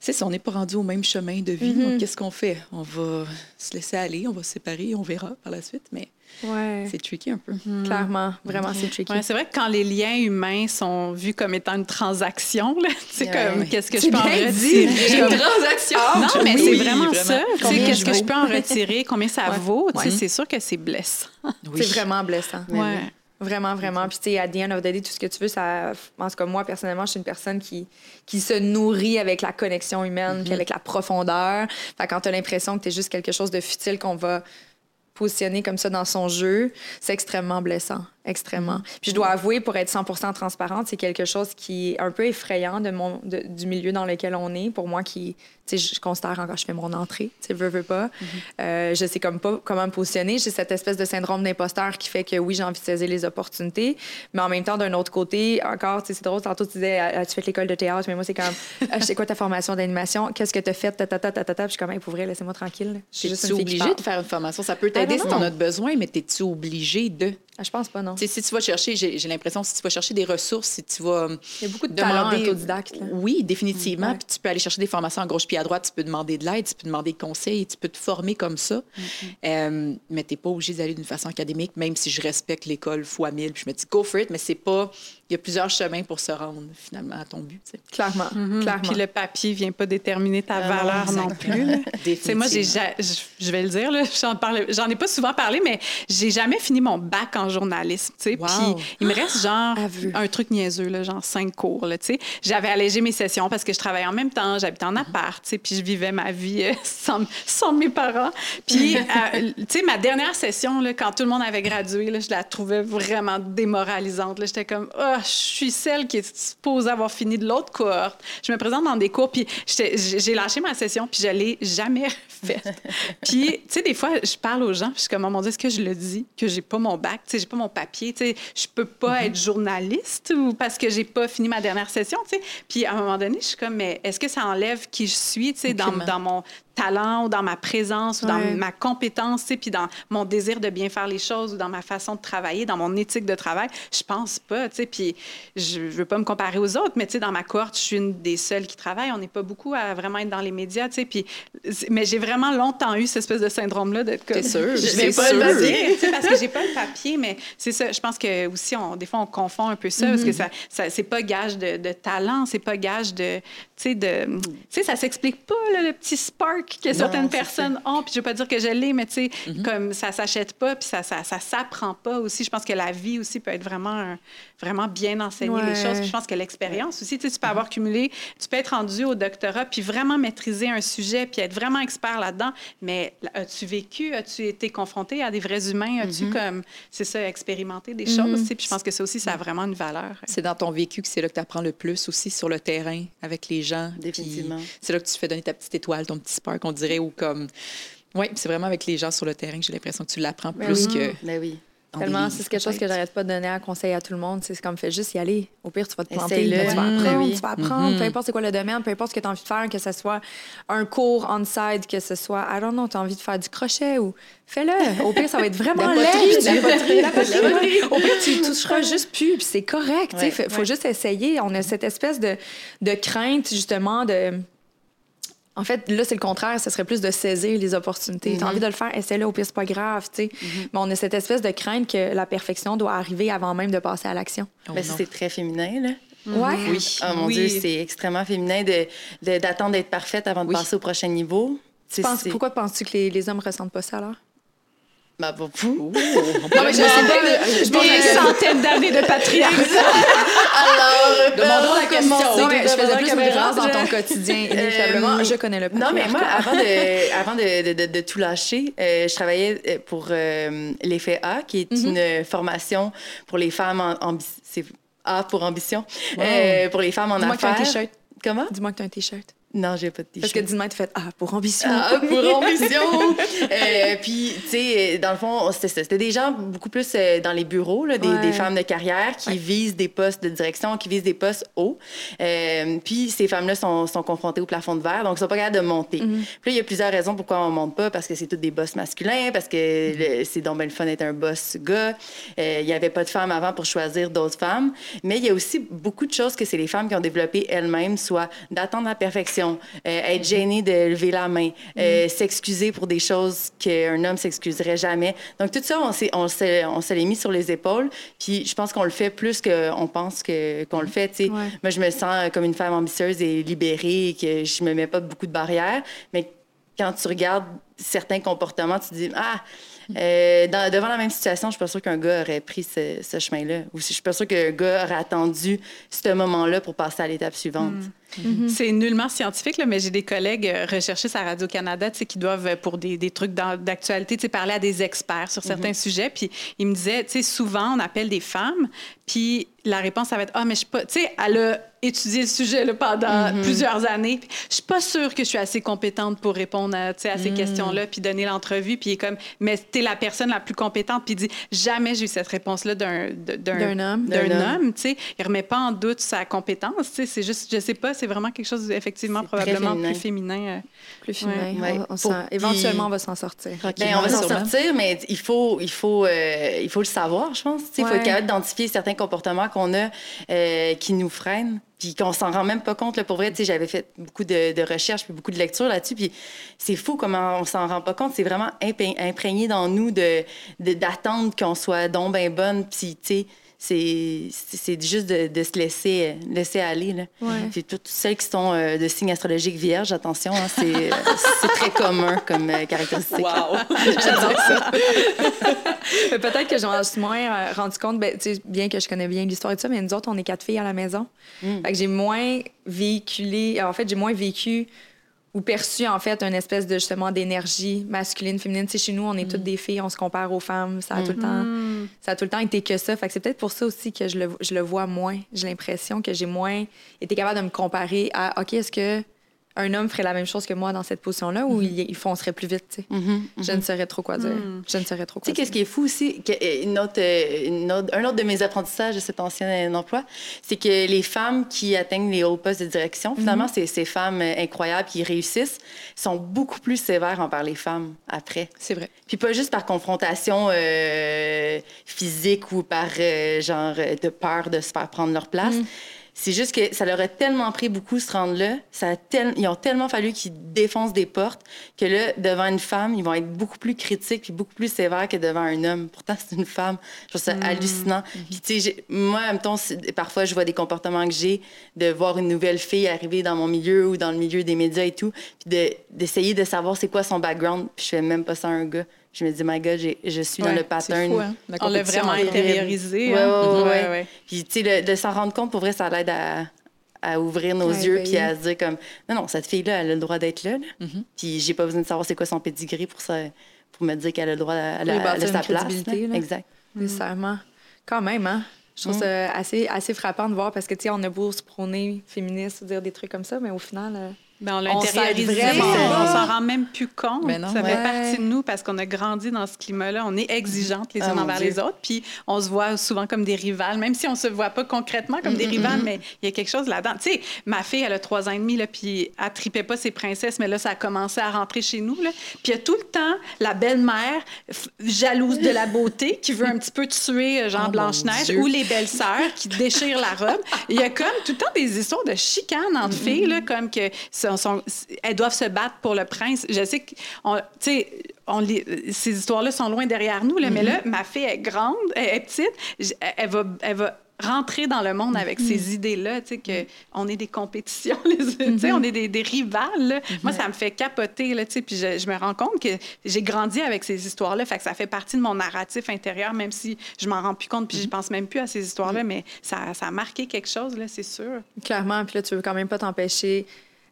S5: c'est ça, on n'est pas rendu au même chemin de vie.
S2: Mhm.
S5: Donc, qu'est-ce qu'on fait? On va se laisser aller, on va se séparer, on verra par la suite, mais
S2: Ouais.
S5: c'est tricky un peu.
S2: Clairement, vraiment, c'est tricky.
S4: Ouais, c'est vrai que quand les liens humains sont vus comme étant une transaction, là, tu sais,
S3: Ouais.
S4: comme qu'est-ce que je peux en retirer?
S2: une transaction.
S4: Non, mais
S5: Oui,
S4: c'est vraiment,
S5: vraiment.
S4: ça. Tu sais,
S2: Combien
S4: Qu'est-ce que je peux en retirer? Combien ça vaut? Tu sais,
S5: Ouais.
S4: C'est sûr que c'est blessant.
S5: Oui.
S2: C'est vraiment blessant.
S3: Mais
S4: Ouais.
S3: oui.
S2: Vraiment, vraiment. Puis, tu sais, à the end of the day, tout ce que tu veux, ça. En tout cas, moi, personnellement, je suis une personne qui, qui se nourrit avec la connexion humaine, puis avec la profondeur. Fait que quand tu as l'impression que tu es juste quelque chose de futile qu'on va positionner comme ça dans son jeu, c'est extrêmement blessant. Extrêmement. Puis, je dois avouer, pour être 100 transparente, c'est quelque chose qui est un peu effrayant de mon, de- du milieu dans lequel on est. Pour moi, qui. Tu sais, je considère encore, je fais mon entrée, tu sais, veux, veux pas. Euh, je sais comme pas comment me positionner. J'ai cette espèce de syndrome d'imposteur qui fait que oui, j'ai envie de saisir les opportunités, mais en même temps, d'un autre côté, encore, tu sais, c'est drôle, tantôt tu disais, Ah, tu fais l'école de théâtre, mais moi, c'est comme, Ah, c'est quoi ta formation d'animation? Qu'est-ce que tu as fait? Ta, ta, ta, ta, ta, ta. Puis je suis comme, Hey, pour vrai, laissez-moi tranquille. Je suis juste
S5: Es-tu
S2: une fille qui
S5: obligé
S2: parle.
S5: de faire une formation? Ça peut
S2: Ah,
S5: t'aider
S2: non,
S5: si t'en as besoin, mais t'es-tu obligé de?
S2: Ah, je pense pas, non.
S5: Si tu vas chercher, j'ai l'impression, si tu vas chercher des ressources, si tu vas
S2: Il y a beaucoup de talents
S5: demander...
S2: autodidactes. là.
S5: Oui, définitivement.
S2: Ouais.
S5: Puis tu peux aller chercher des formations à gauche puis à droite, tu peux demander de l'aide, tu peux demander des conseils, tu peux te former comme ça. Euh, mais tu n'es pas obligé d'aller d'une façon académique, même si je respecte l'école fois mille. Puis je me dis, go for it, mais c'est pas... Il y a plusieurs chemins pour se rendre finalement à ton but.
S2: Clairement. Clairement.
S4: Puis le papier vient pas déterminer ta
S3: Ah non,
S4: valeur non,
S3: exactement.
S4: plus. moi,
S5: Définitivement.
S4: ja- je vais le dire, là, j'en, parle, j'en ai pas souvent parlé, mais j'ai jamais fini mon bac en journalisme. tu sais.
S5: Wow.
S4: Puis il me reste genre
S2: Aveu.
S4: un truc niaiseux, là, genre cinq cours. Tu sais. J'avais allégé mes sessions parce que je travaillais en même temps, j'habitais en appart, tu sais, puis je vivais ma vie euh, sans, sans mes parents. Puis, euh, tu sais, ma dernière session, là, quand tout le monde avait gradué, là, je la trouvais vraiment démoralisante. là. J'étais comme, ah, je suis celle qui est supposée avoir fini de l'autre cohorte. Je me présente dans des cours, puis j'ai lâché ma session, puis je l'ai jamais faite. puis, tu sais, des fois, je parle aux gens, puis je suis comme, oh mon Dieu, est-ce que je le dis, que j'ai pas mon bac, tu sais, j'ai pas mon papier, tu sais, je peux pas être journaliste ou parce que j'ai pas fini ma dernière session, tu sais? Puis, à un moment donné, je suis comme, mais est-ce que ça enlève qui je suis, tu sais, dans, dans mon talent ou dans ma présence ou dans
S2: Ouais.
S4: ma compétence, puis dans mon désir de bien faire les choses ou dans ma façon de travailler, dans mon éthique de travail, je pense pas, tu sais, puis je veux pas me comparer aux autres, mais tu sais, dans ma cohorte, je suis une des seules qui travaille. On n'est pas beaucoup à vraiment être dans les médias, tu sais, puis mais j'ai vraiment longtemps eu cette espèce de syndrome-là d'être comme...
S5: Sûre?
S4: Je vais pas
S5: sûr.
S4: le papier, parce que j'ai pas le papier, mais c'est ça. Je pense que aussi, on, des fois, on confond un peu ça, parce que ça, ça c'est pas gage de, de talent, c'est pas gage de, tu sais, de, tu sais, ça s'explique pas là, le petit spark que certaines personnes ont. Puis je veux pas dire que je l'ai, mais tu sais, comme ça s'achète pas, puis ça, ça, ça s'apprend pas aussi. Je pense que la vie aussi peut être vraiment, un- vraiment bien enseigner les choses. Puis je pense que l'expérience aussi, tu sais, tu peux avoir cumulé, tu peux être rendu au doctorat, puis vraiment maîtriser un sujet, puis être vraiment expert là-dedans. Mais as-tu vécu, as-tu été confronté à des vrais humains, as-tu comme, c'est ça, expérimenté des choses, tu sais, puis je pense que ça aussi, ça a vraiment une valeur.
S5: C'est dans ton vécu que c'est là que tu apprends le plus aussi sur le terrain avec les gens.
S3: Définitivement.
S5: C'est là que tu fais donner ta petite étoile, ton petit spark, on dirait, ou comme. Oui, c'est vraiment avec les gens sur le terrain que j'ai l'impression que tu l'apprends
S2: Ben
S5: plus
S2: oui.
S5: que.
S3: Ben oui.
S2: Tellement, c'est quelque chose que j'arrête pas de donner à conseil à tout le monde. C'est comme, fais juste y aller. Au pire, tu vas te planter. Mais tu vas
S3: Mm.
S2: apprendre,
S3: oui.
S2: tu vas apprendre.
S5: Mhm.
S2: Peu importe c'est quoi le domaine, peu importe ce que tu as envie de faire, que ce soit un cours on-site, que ce soit, I don't know, tu as envie de faire du crochet ou fais-le. Au pire, ça va être vraiment
S5: La
S2: laid.
S5: poterie,
S2: La
S5: tu-
S2: poterie, la poterie. Au pire, tu toucheras juste plus, puis c'est correct. Il
S3: Ouais,
S2: faut
S4: ouais.
S2: juste essayer. On a cette espèce de, de crainte, justement, de. En fait, là, c'est le contraire. Ce serait plus de saisir les opportunités. Tu as envie de le faire, essaie-le, au pire, c'est pas grave, tu sais. Mais on a cette espèce de crainte que la perfection doit arriver avant même de passer à l'action.
S5: Oh
S3: Ben, c'est très féminin, là.
S2: Ouais.
S5: Oui.
S3: Oh mon
S4: Oui.
S3: Dieu, c'est extrêmement féminin de, de- d'attendre d'être parfaite avant de
S5: Oui.
S3: passer au prochain niveau.
S2: Tu penses- pourquoi penses-tu que les, les hommes ressentent pas ça alors?
S3: Ben, pas fou.
S5: Oh, on
S2: Non, mais je sais pas. Je
S4: Des centaines d'années de patriarcat.
S3: Alors,
S5: Demandons la question.
S2: Non, mais je faisais plus une référence
S3: caméra.
S2: dans ton quotidien. Inévitablement,
S3: Euh,
S2: je connais le
S3: Non, mais moi,
S2: patriarcat.
S3: avant de, avant de, de- de- de tout lâcher, euh, je travaillais euh, pour euh, l'effet A, qui est
S2: Mhm.
S3: une euh, formation pour les femmes en c'est A pour ambition, euh, pour les femmes en
S2: Dis-moi que t'as un
S3: affaires.
S2: t-shirt.
S3: Comment?
S2: Dis-moi que tu as un t-shirt.
S3: Non, j'ai pas de t-shirt.
S2: Parce que dis-moi, tu fais Ah, pour ambition.
S3: Ah, pour ambition! Euh, puis, tu sais, dans le fond, c'était ça. C'était des gens beaucoup plus euh, dans les bureaux, là, des,
S2: Ouais.
S3: des femmes de carrière qui
S2: Ouais.
S3: visent des postes de direction, qui visent des postes hauts. Euh, puis, ces femmes-là sont, sont confrontées au plafond de verre, donc ils sont pas capables de monter.
S2: Mm-hmm.
S3: Puis là, il y a plusieurs raisons pourquoi on monte pas, parce que c'est tous des boss masculins, parce que le- c'est donc bien le fun d'être un boss gars. Euh, Il y avait pas de femmes avant pour choisir d'autres femmes. Mais il y a aussi beaucoup de choses que c'est les femmes qui ont développé elles-mêmes, soit d'attendre la perfection, questions, euh, être gêné de lever la main, euh, s'excuser pour des choses qu'un homme s'excuserait jamais. Donc, tout ça, on, s'est- on, s'est- on se l'est mis sur les épaules. Puis, je pense qu'on le fait plus qu'on pense qu'on le fait.
S2: Ouais.
S3: Moi, je me sens comme une femme ambitieuse et libérée et que je me mets pas beaucoup de barrières. Mais quand tu regardes certains comportements, tu te dis Ah, euh, dans- devant la même situation, je suis pas sûre qu'un gars aurait pris ce, ce chemin-là. Ou je suis pas sûre qu'un gars aurait attendu ce moment-là pour passer à l'étape suivante.
S4: C'est nullement scientifique, là, mais j'ai des collègues euh, recherchistes à Radio-Canada qui doivent, euh, pour des, des trucs d'actualité, parler à des experts sur certains sujets. Puis ils me disaient, tu sais, souvent, on appelle des femmes, puis la réponse, ça va être Ah, mais je suis pas. Tu sais, elle a étudié le sujet là, pendant plusieurs années. Je suis pas sûre que je suis assez compétente pour répondre à, à ces questions-là, puis donner l'entrevue. Puis il est comme Mais tu es la personne la plus compétente. Puis il dit Jamais j'ai eu cette réponse-là d'un
S2: homme.
S4: D'un homme, tu sais. Il remet pas en doute sa compétence, tu sais. C'est juste, je sais pas, c'est vraiment quelque chose, effectivement, probablement
S3: féminin.
S4: plus féminin. euh.
S2: Plus féminin.
S3: Ouais.
S2: On- on éventuellement, on va s'en sortir.
S3: Ben, on va s'en sortir, mais il faut, il faut, euh, il faut le savoir, je pense. Tu sais, Il faut être capable d'identifier certains comportements qu'on a euh, qui nous freinent, puis qu'on s'en rend même pas compte. Là, pour vrai, tu sais, j'avais fait beaucoup de, de recherches puis beaucoup de lectures là-dessus, puis c'est fou comment on s'en rend pas compte. C'est vraiment impré- imprégné dans nous de de- d'attendre qu'on soit donc ben bonne, puis tu sais, c'est juste de, de se laisser, laisser aller. Là.
S2: Ouais.
S3: Puis toutes celles qui sont euh, de signes astrologiques vierges, attention, hein, c'est euh, c'est très commun comme euh, caractéristique.
S5: Wow!
S2: J'adore ça. Peut-être que j'en suis moins euh, rendu compte, ben, tu sais, bien que je connais bien l'histoire et tout ça, mais nous autres, on est quatre filles à la maison.
S3: Mm.
S2: Fait que j'ai moins véhiculé, en fait, j'ai moins vécu ou perçu, en fait, une espèce de, justement, d'énergie masculine, féminine. Tu sais, chez nous, on est toutes des filles, on se compare aux femmes, ça a tout le temps... Ça a tout le temps été que ça. Fait que c'est peut-être pour ça aussi que je le, je le vois moins. J'ai l'impression que j'ai moins été capable de me comparer à, OK, est-ce que un homme ferait la même chose que moi dans cette position-là ou il, il foncerait plus vite, tu sais?
S3: Mhm,
S2: Je ne saurais trop quoi dire. Je ne saurais trop
S3: Tu sais,
S2: quoi
S3: qu'est-ce qui est fou aussi, que, euh, une autre, euh, une autre- un autre de mes apprentissages de cet ancien euh, emploi, c'est que les femmes qui atteignent les hauts postes de direction, finalement, c'est ces femmes incroyables qui réussissent, sont beaucoup plus sévères envers les femmes après.
S5: C'est vrai.
S3: Puis pas juste par confrontation euh, physique ou par euh, genre de peur de se faire prendre leur place. C'est juste que ça leur a tellement pris beaucoup se rendre là. Ça a tel- Ils ont tellement fallu qu'ils défoncent des portes que là, devant une femme, ils vont être beaucoup plus critiques puis beaucoup plus sévères que devant un homme. Pourtant, c'est une femme. Je trouve ça hallucinant. Puis tu sais, moi, en même temps, parfois, je vois des comportements que j'ai de voir une nouvelle fille arriver dans mon milieu ou dans le milieu des médias et tout, puis de- d'essayer de, savoir c'est quoi son background. Puis je fais même pas ça à un gars. Je me dis, my God, je suis dans le pattern.
S5: fou, hein,
S4: On l'a vraiment intériorisé. Hein.
S3: ouais, ouais. Puis, tu sais, de s'en rendre compte, pour vrai, ça l'aide à, à ouvrir nos yeux
S2: éveiller.
S3: puis à se dire comme, non, non, cette fille-là, elle a le droit d'être là. là. Puis, j'ai pas besoin de savoir c'est quoi son pedigree pour, ça, pour me dire qu'elle a le droit, à-
S2: Oui,
S3: sa place. là.
S2: là.
S3: Exact.
S2: Nécessairement. Quand même, hein? Je trouve ça assez, assez frappant de voir parce que, tu sais, on a beau se prôner féministe, dire des trucs comme ça, mais au final,
S4: Ben, on l'a
S2: On
S4: intériorisé, on s'en rend même plus compte.
S5: Ben non.
S4: ça fait partie de nous parce qu'on a grandi dans ce climat-là. On est exigeantes les
S3: Ah,
S4: unes envers
S3: Dieu.
S4: les autres, puis on se voit souvent comme des rivales, même si on se voit pas concrètement comme
S3: Mm,
S4: des rivales, mais il y a quelque chose là-dedans. Tu sais, ma fille, elle a trois ans et demi, là, puis elle tripait pas ses princesses, mais là, ça a commencé à rentrer chez nous. Là. Puis il y a tout le temps la belle-mère jalouse de la beauté qui veut un petit peu tuer euh, Jean
S5: Oh,
S4: Blanche-Neige ou les belles-sœurs qui déchirent la robe. Il y a comme tout le temps des histoires de chicanes entre filles, là, comme que sont- sont- elles doivent se battre pour le prince. Je sais que, on- tu sais, on les- ces histoires-là sont loin derrière nous, là, mais là, ma fille est grande, elle est petite, elle va, elle va rentrer dans le monde avec ces idées-là, tu sais, que on est des compétitions, les, tu sais, on est des, des rivales. là. Moi, ça me fait capoter, là, tu sais, puis je, je me rends compte que j'ai grandi avec ces histoires-là, fait que ça fait partie de mon narratif intérieur, même si je m'en rends plus compte, puis je pense même plus à ces histoires-là, mais ça, ça a marqué quelque chose, là, c'est sûr.
S2: clairement, puis là, tu veux quand même pas t'empêcher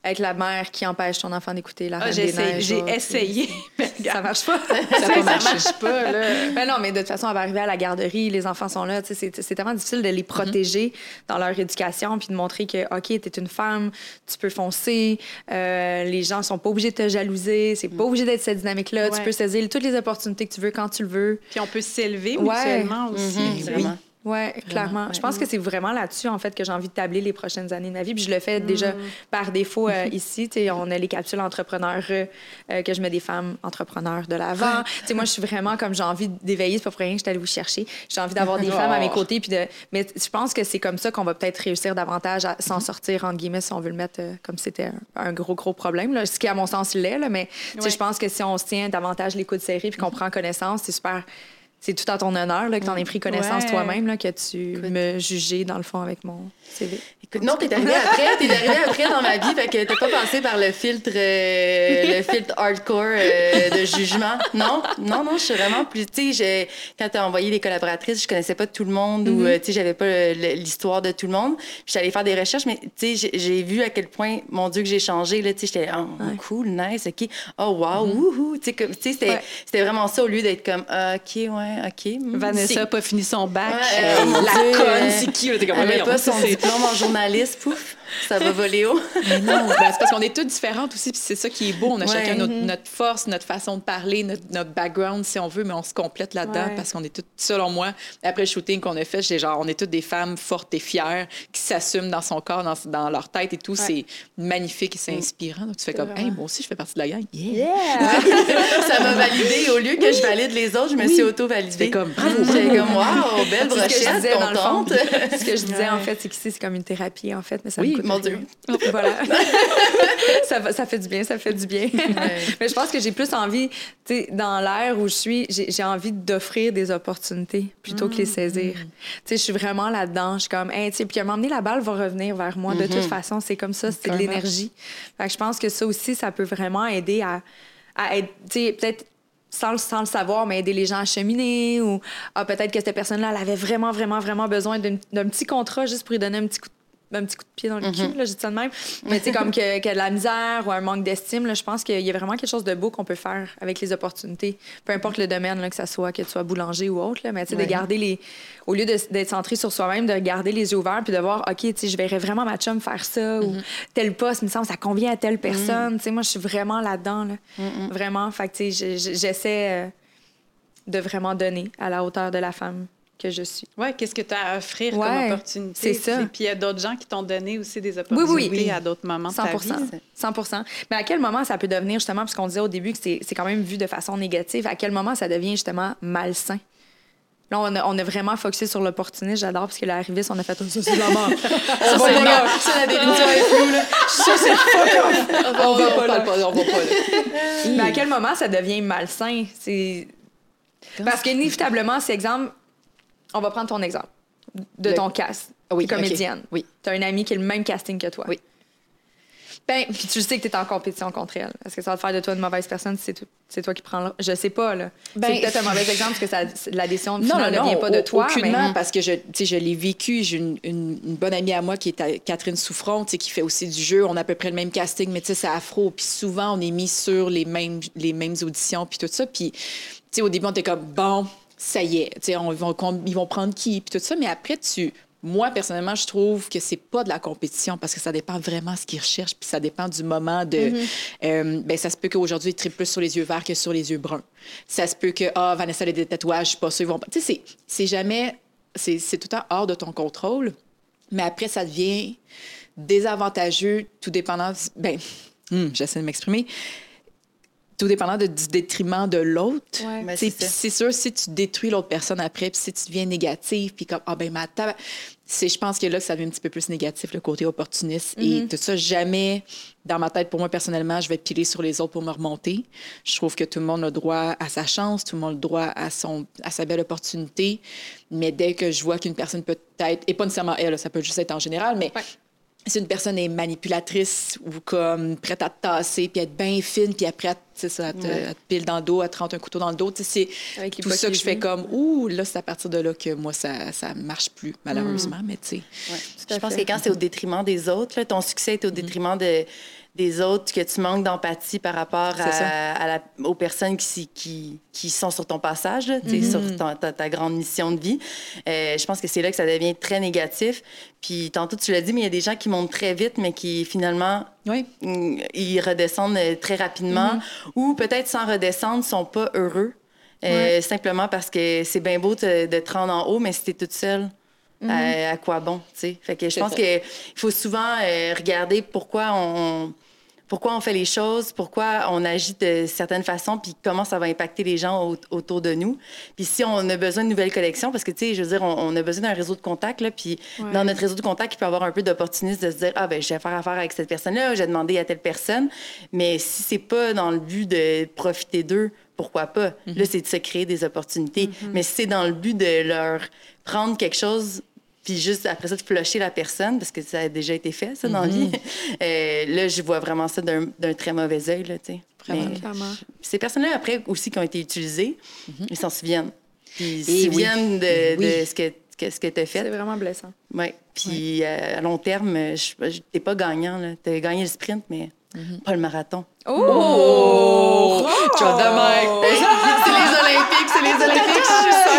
S2: être la mère qui empêche ton enfant d'écouter la
S4: Ah,
S2: Reine
S4: j'ai
S2: des
S4: essayé,
S2: Neiges,
S4: j'ai
S2: là, puis
S4: essayé. mais
S2: Ça marche pas.
S5: Ça a pas marché.
S4: marche pas, là.
S2: Ben non, mais de toute façon, elle va arriver à la garderie, les enfants sont là. C'est c'est tellement difficile de les protéger dans leur éducation puis de montrer que, OK, tu es une femme, tu peux foncer, euh, les gens sont pas obligés de te jalouser, c'est pas obligé d'être cette dynamique-là. Tu peux saisir toutes les opportunités que tu veux quand tu le veux.
S4: Puis on peut s'élever
S2: Ouais.
S4: mutuellement aussi.
S3: Mhm,
S4: tu
S3: vraiment.
S2: Ouais, clairement.
S3: ouais.
S2: Je pense que c'est vraiment là-dessus, en fait, que j'ai envie de tabler les prochaines années de ma vie. Puis je le fais déjà par défaut euh, ici. Tu sais, on a les capsules entrepreneurs euh, euh, que je mets des femmes entrepreneurs de l'avant. Tu sais, moi, je suis vraiment comme j'ai envie d'éveiller. C'est pas pour rien que je suis allée vous chercher. J'ai envie d'avoir des femmes à mes côtés. Puis de... Mais je pense que c'est comme ça qu'on va peut-être réussir davantage à s'en sortir, entre guillemets, si on veut le mettre euh, comme c'était un, un gros, gros problème. Là. Ce qui, à mon sens, l'est. là. Mais
S4: Ouais.
S2: je pense que si on se tient davantage les coups de série puis qu'on prend connaissance, c'est super. C'est tout à ton honneur là, que tu en aies pris connaissance
S4: Ouais.
S2: toi-même, là, que tu me jugeais dans le fond avec mon.
S3: Écoute, non, t'es arrivé après, t'es arrivé après dans ma vie, fait que t'as pas passé par le filtre, euh, le filtre hardcore euh, de jugement. Non, non, non, je suis vraiment plus, tu sais, quand t'as envoyé les collaboratrices, je connaissais pas tout le monde ou, euh, tu sais, j'avais pas l'histoire de tout le monde. Puis j'allais faire des recherches, mais tu sais, j'ai- vu à quel point, mon Dieu, que j'ai changé, là, tu sais, j'étais, oh, cool, nice, OK, oh, wow, sais, comme- tu sais, c'était
S2: Ouais.
S3: c'était vraiment ça au lieu d'être comme, ah, OK, ouais, OK. hmm,
S4: Vanessa n'a pas fini son bac.
S3: Ouais,
S5: Euh, la conne, c'est qui? là? T'es comme,
S3: Elle pas son diplôme en journaliste, pouf, ça va voler haut.
S5: Mais non, ben, c'est parce qu'on est toutes différentes aussi, puis c'est ça qui est beau. On a
S3: Ouais.
S5: chacun notre, notre force, notre façon de parler, notre, notre background, si on veut, mais on se complète là-dedans
S2: Ouais.
S5: parce qu'on est toutes, selon moi, après le shooting qu'on a fait, j'ai genre, on est toutes des femmes fortes et fières qui s'assument dans son corps, dans, dans leur tête et tout. C'est magnifique et c'est inspirant. Donc tu fais comme, hey, moi aussi, je fais partie de la gang. Yeah!
S3: ça m'a validé. Au lieu que je valide les autres, je me suis auto-validée.
S5: Comme, bravo,
S3: J'étais comme, wow, belle brochette, contente.
S2: Ce que je disais, en fait, c'est qu'ici, c'est comme une thérapie, en fait, mais ça
S3: Oui,
S2: me coûte
S3: mon. Dieu.
S2: Voilà. ça, fait du bien, ça fait du bien. mais je pense que j'ai plus envie, tu sais, dans l'ère où je suis, j'ai envie d'offrir des opportunités plutôt que les saisir. Tu sais, je suis vraiment là-dedans. Je suis comme, hey, tu sais, puis à un moment donné, la balle va revenir vers moi. De toute façon, c'est comme ça, c'est de l'énergie. Fait que je pense que ça aussi, ça peut vraiment aider à, à être, tu sais, peut-être sans, le- sans le savoir, mais aider les gens à cheminer ou ah, peut-être que cette personne-là, elle avait vraiment, vraiment, vraiment besoin d'un d'un petit contrat juste pour lui donner un petit coup de un petit coup de pied dans le cul, là, je dis ça de même. Mais tu sais, comme que, que de la misère ou un manque d'estime, je pense qu'il y a vraiment quelque chose de beau qu'on peut faire avec les opportunités. Peu importe le domaine, là, que ça soit que tu sois boulanger ou autre, là, mais tu sais, de garder les. Au lieu d'être centré sur soi-même, de garder les yeux ouverts puis de voir, OK, tu sais, je verrais vraiment ma chum faire ça ou tel poste, me semble, ça convient à telle personne. Tu sais, moi, je suis vraiment là-dedans, là. Vraiment. Fait que, tu sais, je- je- j'essaie euh, de vraiment donner à la hauteur de la femme que je suis.
S4: Ouais, qu'est-ce que tu as à offrir
S2: Ouais,
S4: comme opportunité?
S2: c'est ça.
S4: Puis il y a d'autres gens qui t'ont donné aussi des
S2: oui,
S4: opportunités
S2: oui.
S4: à d'autres moments de ta
S2: 100
S4: vie.
S2: 100 Mais à quel moment ça peut devenir, justement, parce qu'on disait au début que c'est quand même vu de façon négative, à quel moment ça devient justement malsain? Là, on a, on a vraiment focusé sur l'opportunisme. J'adore, parce que l'arriviste, on a fait oh, ça, c'est la mort. Ça, c'est
S3: c'est
S2: là.
S3: c'est la définition est floue, là.
S2: Ça, c'est fuck. On va pas là.
S5: on va pas là.
S2: Mais à quel moment ça devient malsain? C'est. Parce qu'inévitablement, c'est exemple. On va prendre ton exemple de
S5: Le-
S2: ton cast.
S5: Ah oui,
S2: comédienne.
S5: ok. Oui.
S2: Tu as un ami qui a le même casting que toi.
S5: Oui.
S2: Ben, puis tu sais que tu es en compétition contre elle. Est-ce que ça va te faire de toi une mauvaise personne si c'est toi, qui prends le... Je sais pas, là.
S5: Ben,
S2: c'est peut-être un mauvais exemple parce que ça, la décision
S5: Non,
S2: finale
S5: non,
S2: ne vient pas de toi.
S5: Aucunement,
S2: mais...
S5: parce que je, tu sais, je l'ai vécu. J'ai une, une- une bonne amie à moi qui est Catherine Souffron, qui fait aussi du jeu. On a à peu près le même casting, mais tu sais, c'est afro. Puis souvent, on est mis sur les mêmes, les mêmes auditions, puis tout ça. Puis, tu sais, au début, on était comme, bon, ça y est, tu sais, on- ils vont, ils vont prendre qui, puis tout ça. Mais après, tu. Moi, personnellement, je trouve que c'est pas de la compétition parce que ça dépend vraiment de ce qu'ils recherchent, puis ça dépend du moment de. Euh, ben, ça se peut qu'aujourd'hui, ils trippent plus sur les yeux verts que sur les yeux bruns. Ça se peut que, ah, Vanessa a des tatouages, je suis pas sûre, ils vont pas. Tu sais, c'est- c'est jamais. C'est c'est tout le temps hors de ton contrôle. Mais après, ça devient désavantageux, tout dépendant. Ben, hum, j'essaie de m'exprimer. Tout dépendant de- du détriment de l'autre.
S2: Ouais.
S3: Ben, c'est
S5: puis
S3: ça.
S5: c'est sûr, si tu détruis l'autre personne après, puis si tu deviens négatif, puis comme, ah ben, ma table. C'est, je pense que là, ça devient un petit peu plus négatif, le côté opportuniste. Et tout ça, jamais, dans ma tête, pour moi, personnellement, je vais piler sur les autres pour me remonter. Je trouve que tout le monde a droit à sa chance, tout le monde a droit à, son, à sa belle opportunité. Mais dès que je vois qu'une personne peut être, et pas nécessairement elle, ça peut juste être en général, mais si une personne est manipulatrice ou comme prête à te tasser, puis être bien fine, puis après, tu sais, ça, à te, à te pile dans le dos, à te rentrer un couteau dans le dos, tu sais, c'est tout ça que je fais comme, ouh, là, c'est à partir de là que moi, ça, ça marche plus, malheureusement, mais tu sais.
S3: Ouais.
S2: à
S3: Je pense que quand c'est au détriment des autres, là, ton succès est au détriment de, des autres, que tu manques d'empathie par rapport
S5: C'est ça.
S3: à, à la- aux personnes qui, s'y- qui, qui sont sur ton passage, là, tu sais, sur ton- ta, ta grande mission de vie. Euh, je pense que c'est là que ça devient très négatif. Puis tantôt, tu l'as dit, mais il y a des gens qui montent très vite, mais qui finalement
S5: Oui.
S3: Mm, ils redescendent euh, très rapidement ou peut-être sans redescendre sont pas heureux Euh, Simplement parce que c'est bien beau te- de te rendre en haut, mais si t'es toute seule,
S2: Mhm.
S3: à, à quoi bon, tu sais? Fait que je pense qu'il faut souvent euh, regarder pourquoi on, pourquoi on fait les choses, pourquoi on agit de certaines façons, puis comment ça va impacter les gens au- autour de nous. Puis si on a besoin de nouvelles collections, parce que, tu sais, je veux dire, on, on a besoin d'un réseau de contacts, là, puis
S2: Ouais.
S3: dans notre réseau de contacts, il peut y avoir un peu d'opportunisme de se dire, ah, ben je vais faire affaire avec cette personne-là, j'ai demandé à telle personne. Mais si c'est pas dans le but de profiter d'eux, pourquoi pas? Là, c'est de se créer des opportunités. Mais si c'est dans le but de leur prendre quelque chose puis juste après ça, de flusher la personne, parce que ça a déjà été fait, ça, dans la vie. Euh, là, je vois vraiment ça d'un très mauvais œil, là, tu sais.
S5: Vraiment.
S3: Mais
S2: Clairement.
S3: Ces personnes-là, après, aussi, qui ont été utilisées, ils s'en souviennent. Puis ils se
S5: oui.
S3: souviennent de, de
S5: Oui.
S3: ce que, que- ce que tu as
S2: C'est
S3: fait.
S2: vraiment blessant.
S3: Ouais. Puis euh, à long terme, je- je- t'es pas gagnant. Tu as gagné le sprint, mais pas le marathon.
S2: Oh!
S5: Drop the mic.
S3: c'est les Olympiques, c'est les Olympiques.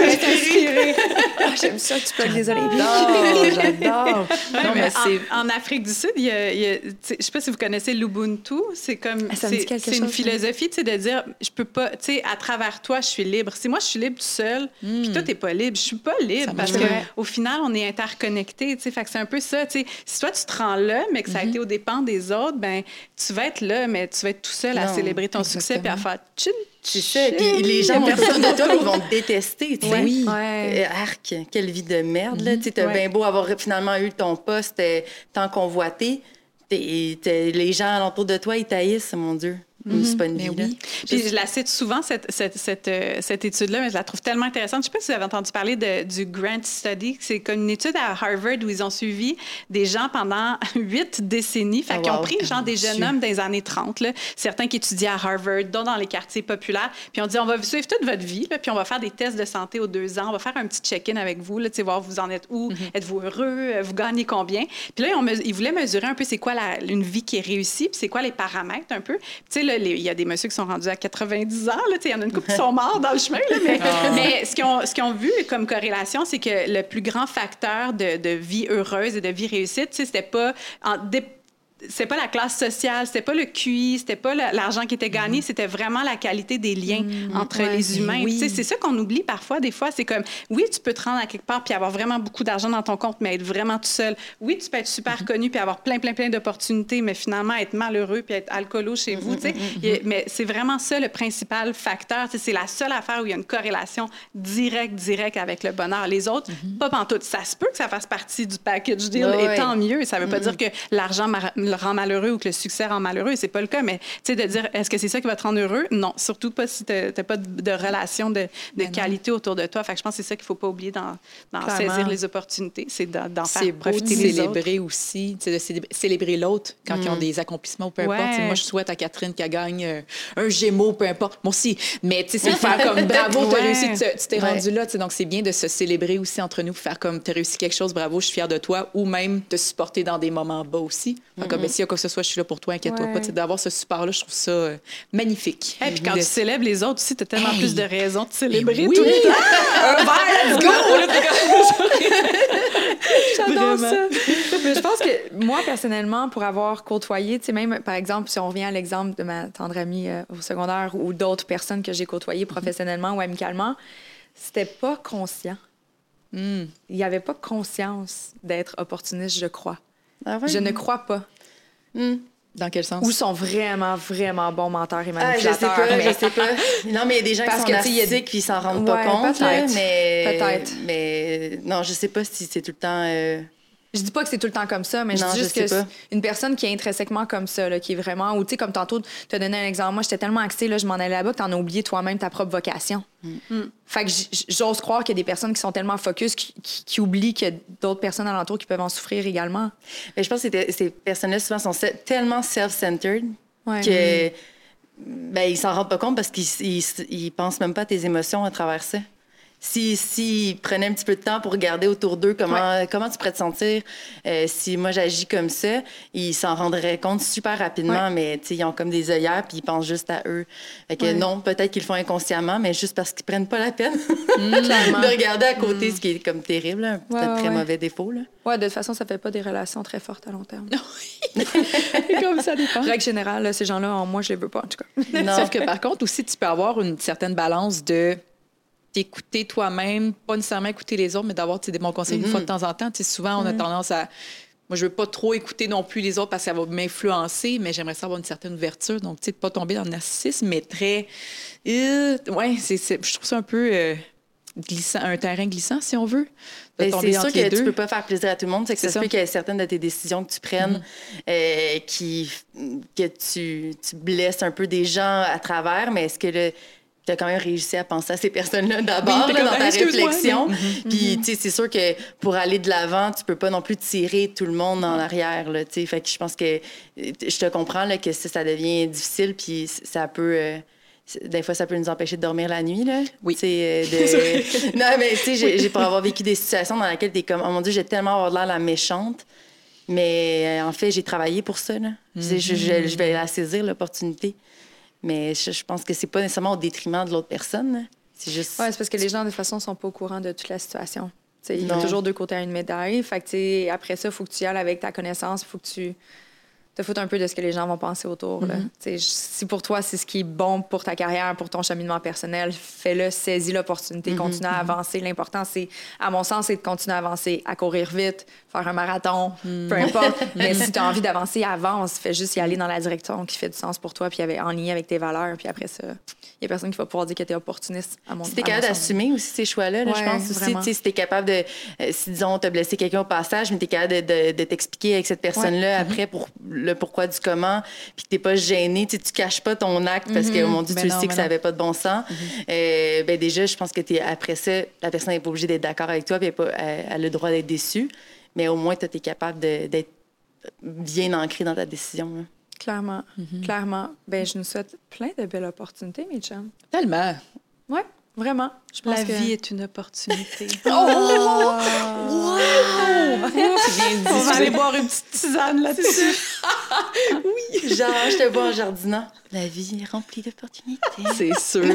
S3: Je suis inspirée.
S2: Ah, J'aime ça que tu plugues les Olympiques.
S5: J'adore, j'adore.
S4: Ouais,
S5: Non,
S4: mais
S5: mais c'est...
S4: en, Afrique du Sud, il y a, je sais pas si vous connaissez l'Ubuntu. C'est comme
S2: Ah,
S4: c'est une philosophie, tu sais, de dire je peux pas, tu sais, à travers toi, je suis libre. Si moi je suis libre tout seul, puis toi t'es pas libre, je suis pas libre parce
S2: marche
S4: que
S2: pas.
S4: au final on est interconnectés, tu sais. Fait que c'est un peu ça, tu sais. Si toi tu te rends là, mais que ça a été aux dépens des autres, ben tu vas être là, mais tu vas être tout seul à célébrer ton succès puis à faire chill.
S3: C'est ça. Puis les gens dire de toi, ils vont te détester. tu sais.
S5: Oui.
S2: Ouais.
S3: Euh, Arc, quelle vie de merde, là. Tu sais, t'as
S4: Ouais.
S3: bien beau avoir finalement eu ton poste euh, tant convoité. les gens alentour de toi, ils taillissent, mon Dieu. C'est pas une
S5: Mais
S3: vie,
S5: oui.
S4: Puis je la cite souvent, cette, cette, cette, euh, cette étude-là, mais je la trouve tellement intéressante. Je ne sais pas si vous avez entendu parler de, du Grant Study. C'est comme une étude à Harvard où ils ont suivi des gens pendant huit décennies. Fait
S3: Oh,
S4: qu'ils ont
S3: wow.
S4: pris genre des jeunes hommes des années 30, là, certains qui étudiaient à Harvard, d'autres dans les quartiers populaires. Puis on dit, on va suivre toute votre vie, là, puis on va faire des tests de santé aux deux ans. On va faire un petit check-in avec vous, là, voir vous en êtes où, êtes-vous heureux, euh, vous gagnez combien? Puis là, ils, ont mes- ils voulaient mesurer un peu c'est quoi la- une vie qui est réussie, puis c'est quoi les paramètres un peu. Puis tu sais, il y a des messieurs qui sont rendus à 90 ans, il y en a une couple qui sont morts dans le chemin, là, mais, mais ce qu'ils ont, ont vu comme corrélation, c'est que le plus grand facteur de, de vie heureuse et de vie réussite, c'était pas en c'était pas la classe sociale, c'était pas le QI, c'était pas l'argent qui était gagné, c'était vraiment la qualité des liens entre
S2: ouais.
S4: les humains.
S5: Oui.
S4: C'est ça qu'on oublie parfois. Des fois, c'est comme, oui, tu peux te rendre à quelque part puis avoir vraiment beaucoup d'argent dans ton compte, mais être vraiment tout seul. Oui, tu peux être super connu puis avoir plein, plein, plein d'opportunités, mais finalement être malheureux puis être alcoolo chez vous. Et- Mais c'est vraiment ça le principal facteur. C'est la seule affaire où il y a une corrélation directe, directe avec le bonheur. Les autres, pas pantoute. Ça se peut que ça fasse partie du package deal et
S3: ouais.
S4: tant mieux. Ça veut pas dire que l'argent le rend malheureux ou que le succès rend malheureux. C'est pas le cas. Mais tu sais, de dire, est-ce que c'est ça qui va te rendre heureux? Non, surtout pas si tu n'as pas de, de relation de, de qualité autour de toi. Fait que je pense que c'est ça qu'il faut pas oublier
S2: Clairement.
S4: saisir les opportunités. C'est d'en d'en faire
S5: beau de
S4: profiter les autres.
S5: célébrer aussi, tu sais, de célébrer, l'autre quand ils ont des accomplissements ou peu importe.
S4: Ouais.
S5: Tu Moi, je souhaite à Catherine qu'elle gagne euh, un Gémeaux, peu importe. Moi aussi. Mais tu sais, c'est de faire comme bravo, t'as
S4: Ouais.
S5: réussi, tu tu t'es
S3: Ouais.
S5: rendu là. tu Donc, c'est bien de se célébrer aussi entre nous, faire comme t'as réussi quelque chose, bravo, je suis fière de toi, ou même te supporter dans des moments bas aussi. Comme, ben, s'il y a quoi que ce soit, je suis là pour toi, inquiète-toi
S2: Ouais.
S5: pas. D'avoir ce support-là, je trouve ça euh, magnifique.
S4: Et puis quand
S5: De-
S4: tu célèbres les autres aussi, tu as tellement
S5: Hey.
S4: plus de raisons de célébrer
S5: oui.
S4: tout le temps.
S5: Un verre, let's go!
S2: J'adore ça. Mais je pense que moi, personnellement, pour avoir côtoyé, tu sais, même, par exemple, si on revient à l'exemple de ma tendre amie euh, au secondaire ou d'autres personnes que j'ai côtoyées professionnellement ou amicalement, c'était pas conscient.
S5: Hmm.
S2: Il n'y avait pas conscience d'être opportuniste, je crois.
S3: Ah?
S2: Je ne crois pas.
S3: Hmm.
S5: Dans quel sens?
S2: Ou sont vraiment, vraiment bons menteurs et
S3: Ah, je sais
S2: manipulateurs.
S3: pas,
S2: mais-
S3: je sais pas. Non, mais il y a des gens
S2: Parce
S3: qui sont
S2: que, tu sais, il y a-
S3: narcissiques puis ils s'en rendent pas compte.
S2: peut-être.
S3: mais...
S2: Peut-être.
S3: Mais non, je sais pas si c'est tout le temps... euh,
S2: Je dis pas que c'est tout le temps comme ça, mais
S3: Non,
S2: je dis
S3: je
S2: juste
S3: sais
S2: que une personne qui est intrinsèquement comme ça, là, qui est vraiment. Ou tu sais, comme tantôt, tu as donné un exemple. Moi, j'étais tellement axée, là, je m'en allais là-bas que tu en as oublié toi-même ta propre vocation.
S3: Mm.
S2: Fait que j'ose croire qu'il y a des personnes qui sont tellement focus qui, qui- qui oublient qu'il y a d'autres personnes alentour qui peuvent en souffrir également.
S3: Mais je pense que ces personnes-là, souvent, sont tellement self-centered
S2: Ouais.
S3: que ben, ils s'en rendent pas compte parce qu'ils ils, ils pensent même pas à tes émotions à travers ça. Si, si prenaient un petit peu de temps pour regarder autour d'eux comment, comment tu pourrais te sentir euh, si moi j'agis comme ça, ils s'en rendraient compte super rapidement, mais tu sais, ils ont comme des œillères puis ils pensent juste à eux. Fait que
S2: Ouais.
S3: non, peut-être qu'ils le font inconsciemment, mais juste parce qu'ils prennent pas la peine
S2: Clairement.
S3: de regarder à côté, ce qui est comme terrible, là, un
S2: Ouais, ouais,
S3: très
S2: ouais.
S3: mauvais défaut. Là.
S2: Ouais, de toute façon, ça fait pas des relations très fortes à long terme.
S5: comme ça dépend.
S2: Règle générale, là, ces gens-là, en moi, je les veux pas, en tout cas.
S3: Non.
S5: Sauf que par contre, aussi, tu peux avoir une certaine balance de t'écouter toi-même, pas nécessairement écouter les autres, mais d'avoir tu des bons conseils une fois de temps en temps. Tu sais, souvent, on a tendance à. Moi, je veux pas trop écouter non plus les autres parce que ça va m'influencer, mais j'aimerais ça avoir une certaine ouverture. Donc, tu sais, de pas tomber dans le narcissisme, mais très. Euh, ouais, c'est, je trouve ça un peu euh, glissant, un terrain glissant, si on veut.
S3: Ben, c'est sûr que
S5: deux.
S3: tu peux pas faire plaisir à tout le monde. C'est que ça se peut qu'il y ait certaines de tes décisions que tu prennes euh, qui que tu, tu blesses un peu des gens à travers, mais est-ce que tu as quand même réussi à penser à ces personnes-là d'abord
S5: Oui,
S3: dans ta réflexion? Puis, tu sais, c'est sûr que pour aller de l'avant, tu peux pas non plus tirer tout le monde en arrière, là, tu sais. Fait que je pense que je te comprends, là, que ça, ça devient difficile, puis ça peut... euh, des fois, ça peut nous empêcher de dormir la nuit, là.
S5: Oui.
S3: Euh, de... non, mais tu sais, j'ai pour avoir vécu des situations dans lesquelles t'es comme, oh mon Dieu, j'ai tellement avoir l'air la méchante. Mais euh, en fait, j'ai travaillé pour ça, là. Je, je- je vais la saisir, l'opportunité. Mais je, je pense que c'est pas nécessairement au détriment de l'autre personne. là. C'est juste...
S2: Ouais, c'est parce que les gens, de toute façon, sont pas au courant de toute la situation. Il y a toujours deux côtés à une médaille. Fait que, après ça, il faut que tu y ailles avec ta connaissance. Il faut que tu te foutes un peu de ce que les gens vont penser autour. là. Tu je- Si pour toi, c'est ce qui est bon pour ta carrière, pour ton cheminement personnel, fais-le, saisis l'opportunité, continue à avancer. L'important, c'est, à mon sens, c'est de continuer à avancer, à courir vite, faire un marathon, peu importe. Mais si tu as envie d'avancer, avance. Fais juste y aller dans la direction qui fait du sens pour toi, puis en lien avec tes valeurs. Puis après ça, il y a personne qui va pouvoir dire que tu es opportuniste, à mon
S3: Si
S2: à mon
S3: capable d'assumer aussi ces choix-là, là, je pense aussi,
S2: vraiment.
S3: tu si t'es capable de, euh, si disons, t'as blessé quelqu'un au passage, mais t'es capable de, de- de t'expliquer avec cette personne-là après pour le pourquoi du comment, puis que t'es pas gêné, tu tu caches pas ton acte parce que, oh mon Dieu,
S5: Ben
S3: tu le
S5: non,
S3: sais que ça avait pas de bon sens. Euh, ben déjà, je pense que t'es, après ça, la personne n'est pas obligée d'être d'accord avec toi, puis elle, a le droit d'être déçue, mais au moins, toi, t'es capable d'être bien ancré dans ta décision. là.
S2: Clairement, clairement. Ben, je nous souhaite plein de belles opportunités, mes chums.
S5: Tellement.
S2: Ouais, vraiment? Je pense
S4: La
S2: que...
S4: vie est une opportunité.
S5: C'est
S4: On va aller boire une petite tisane là-dessus.
S3: Genre, je te vois en jardinant. La vie est remplie d'opportunités.
S5: C'est sûr.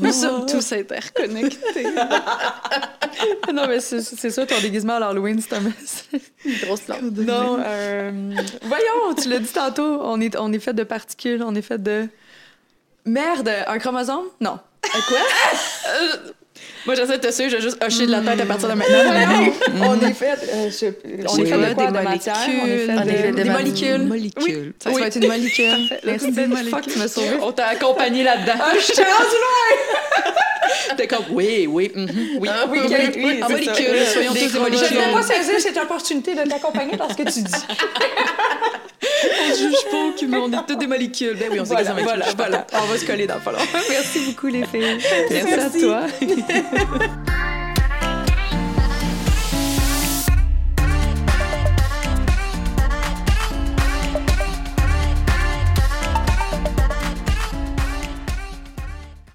S4: Nous sommes tous interconnectés.
S2: non, mais c'est ça, ton déguisement à l'Halloween, c'est un.
S3: Une grosse lampe.
S2: non, euh, voyons, tu l'as dit tantôt, on est, on est fait de particules, on est fait de... Merde, un chromosome? Non.
S5: Euh, quoi? Moi, j'essaie de te suivre, je vais juste hocher de la tête à partir de maintenant.
S2: on est fait... euh, je- on est fait de quoi?
S4: des
S2: de matière? On est fait
S3: On
S2: de,
S3: est fait de
S2: des
S3: ma-
S2: molécules.
S5: Molécules.
S2: Ça va être une molécule. Merci, fuck, tu m'as sauvé.
S5: On t'a accompagné là-dedans.
S2: Ah, je t'ai rendu loin!
S5: T'es comme, oui, oui, mhm, oui.
S3: Ah,
S2: Oui,
S3: oui, oui,
S2: oui,
S5: En
S2: c'est
S5: molécules,
S2: ça.
S5: soyons tous des
S2: Je
S5: molécules.
S2: ne vais pas saisir cette opportunité de t'accompagner parce que tu dis.
S5: On juge pas que on est toutes des molécules. Ben oui, on sait
S2: Voilà,
S5: que ça
S2: voilà, voilà. On va se coller dans le. Merci beaucoup, les filles.
S5: Merci à toi.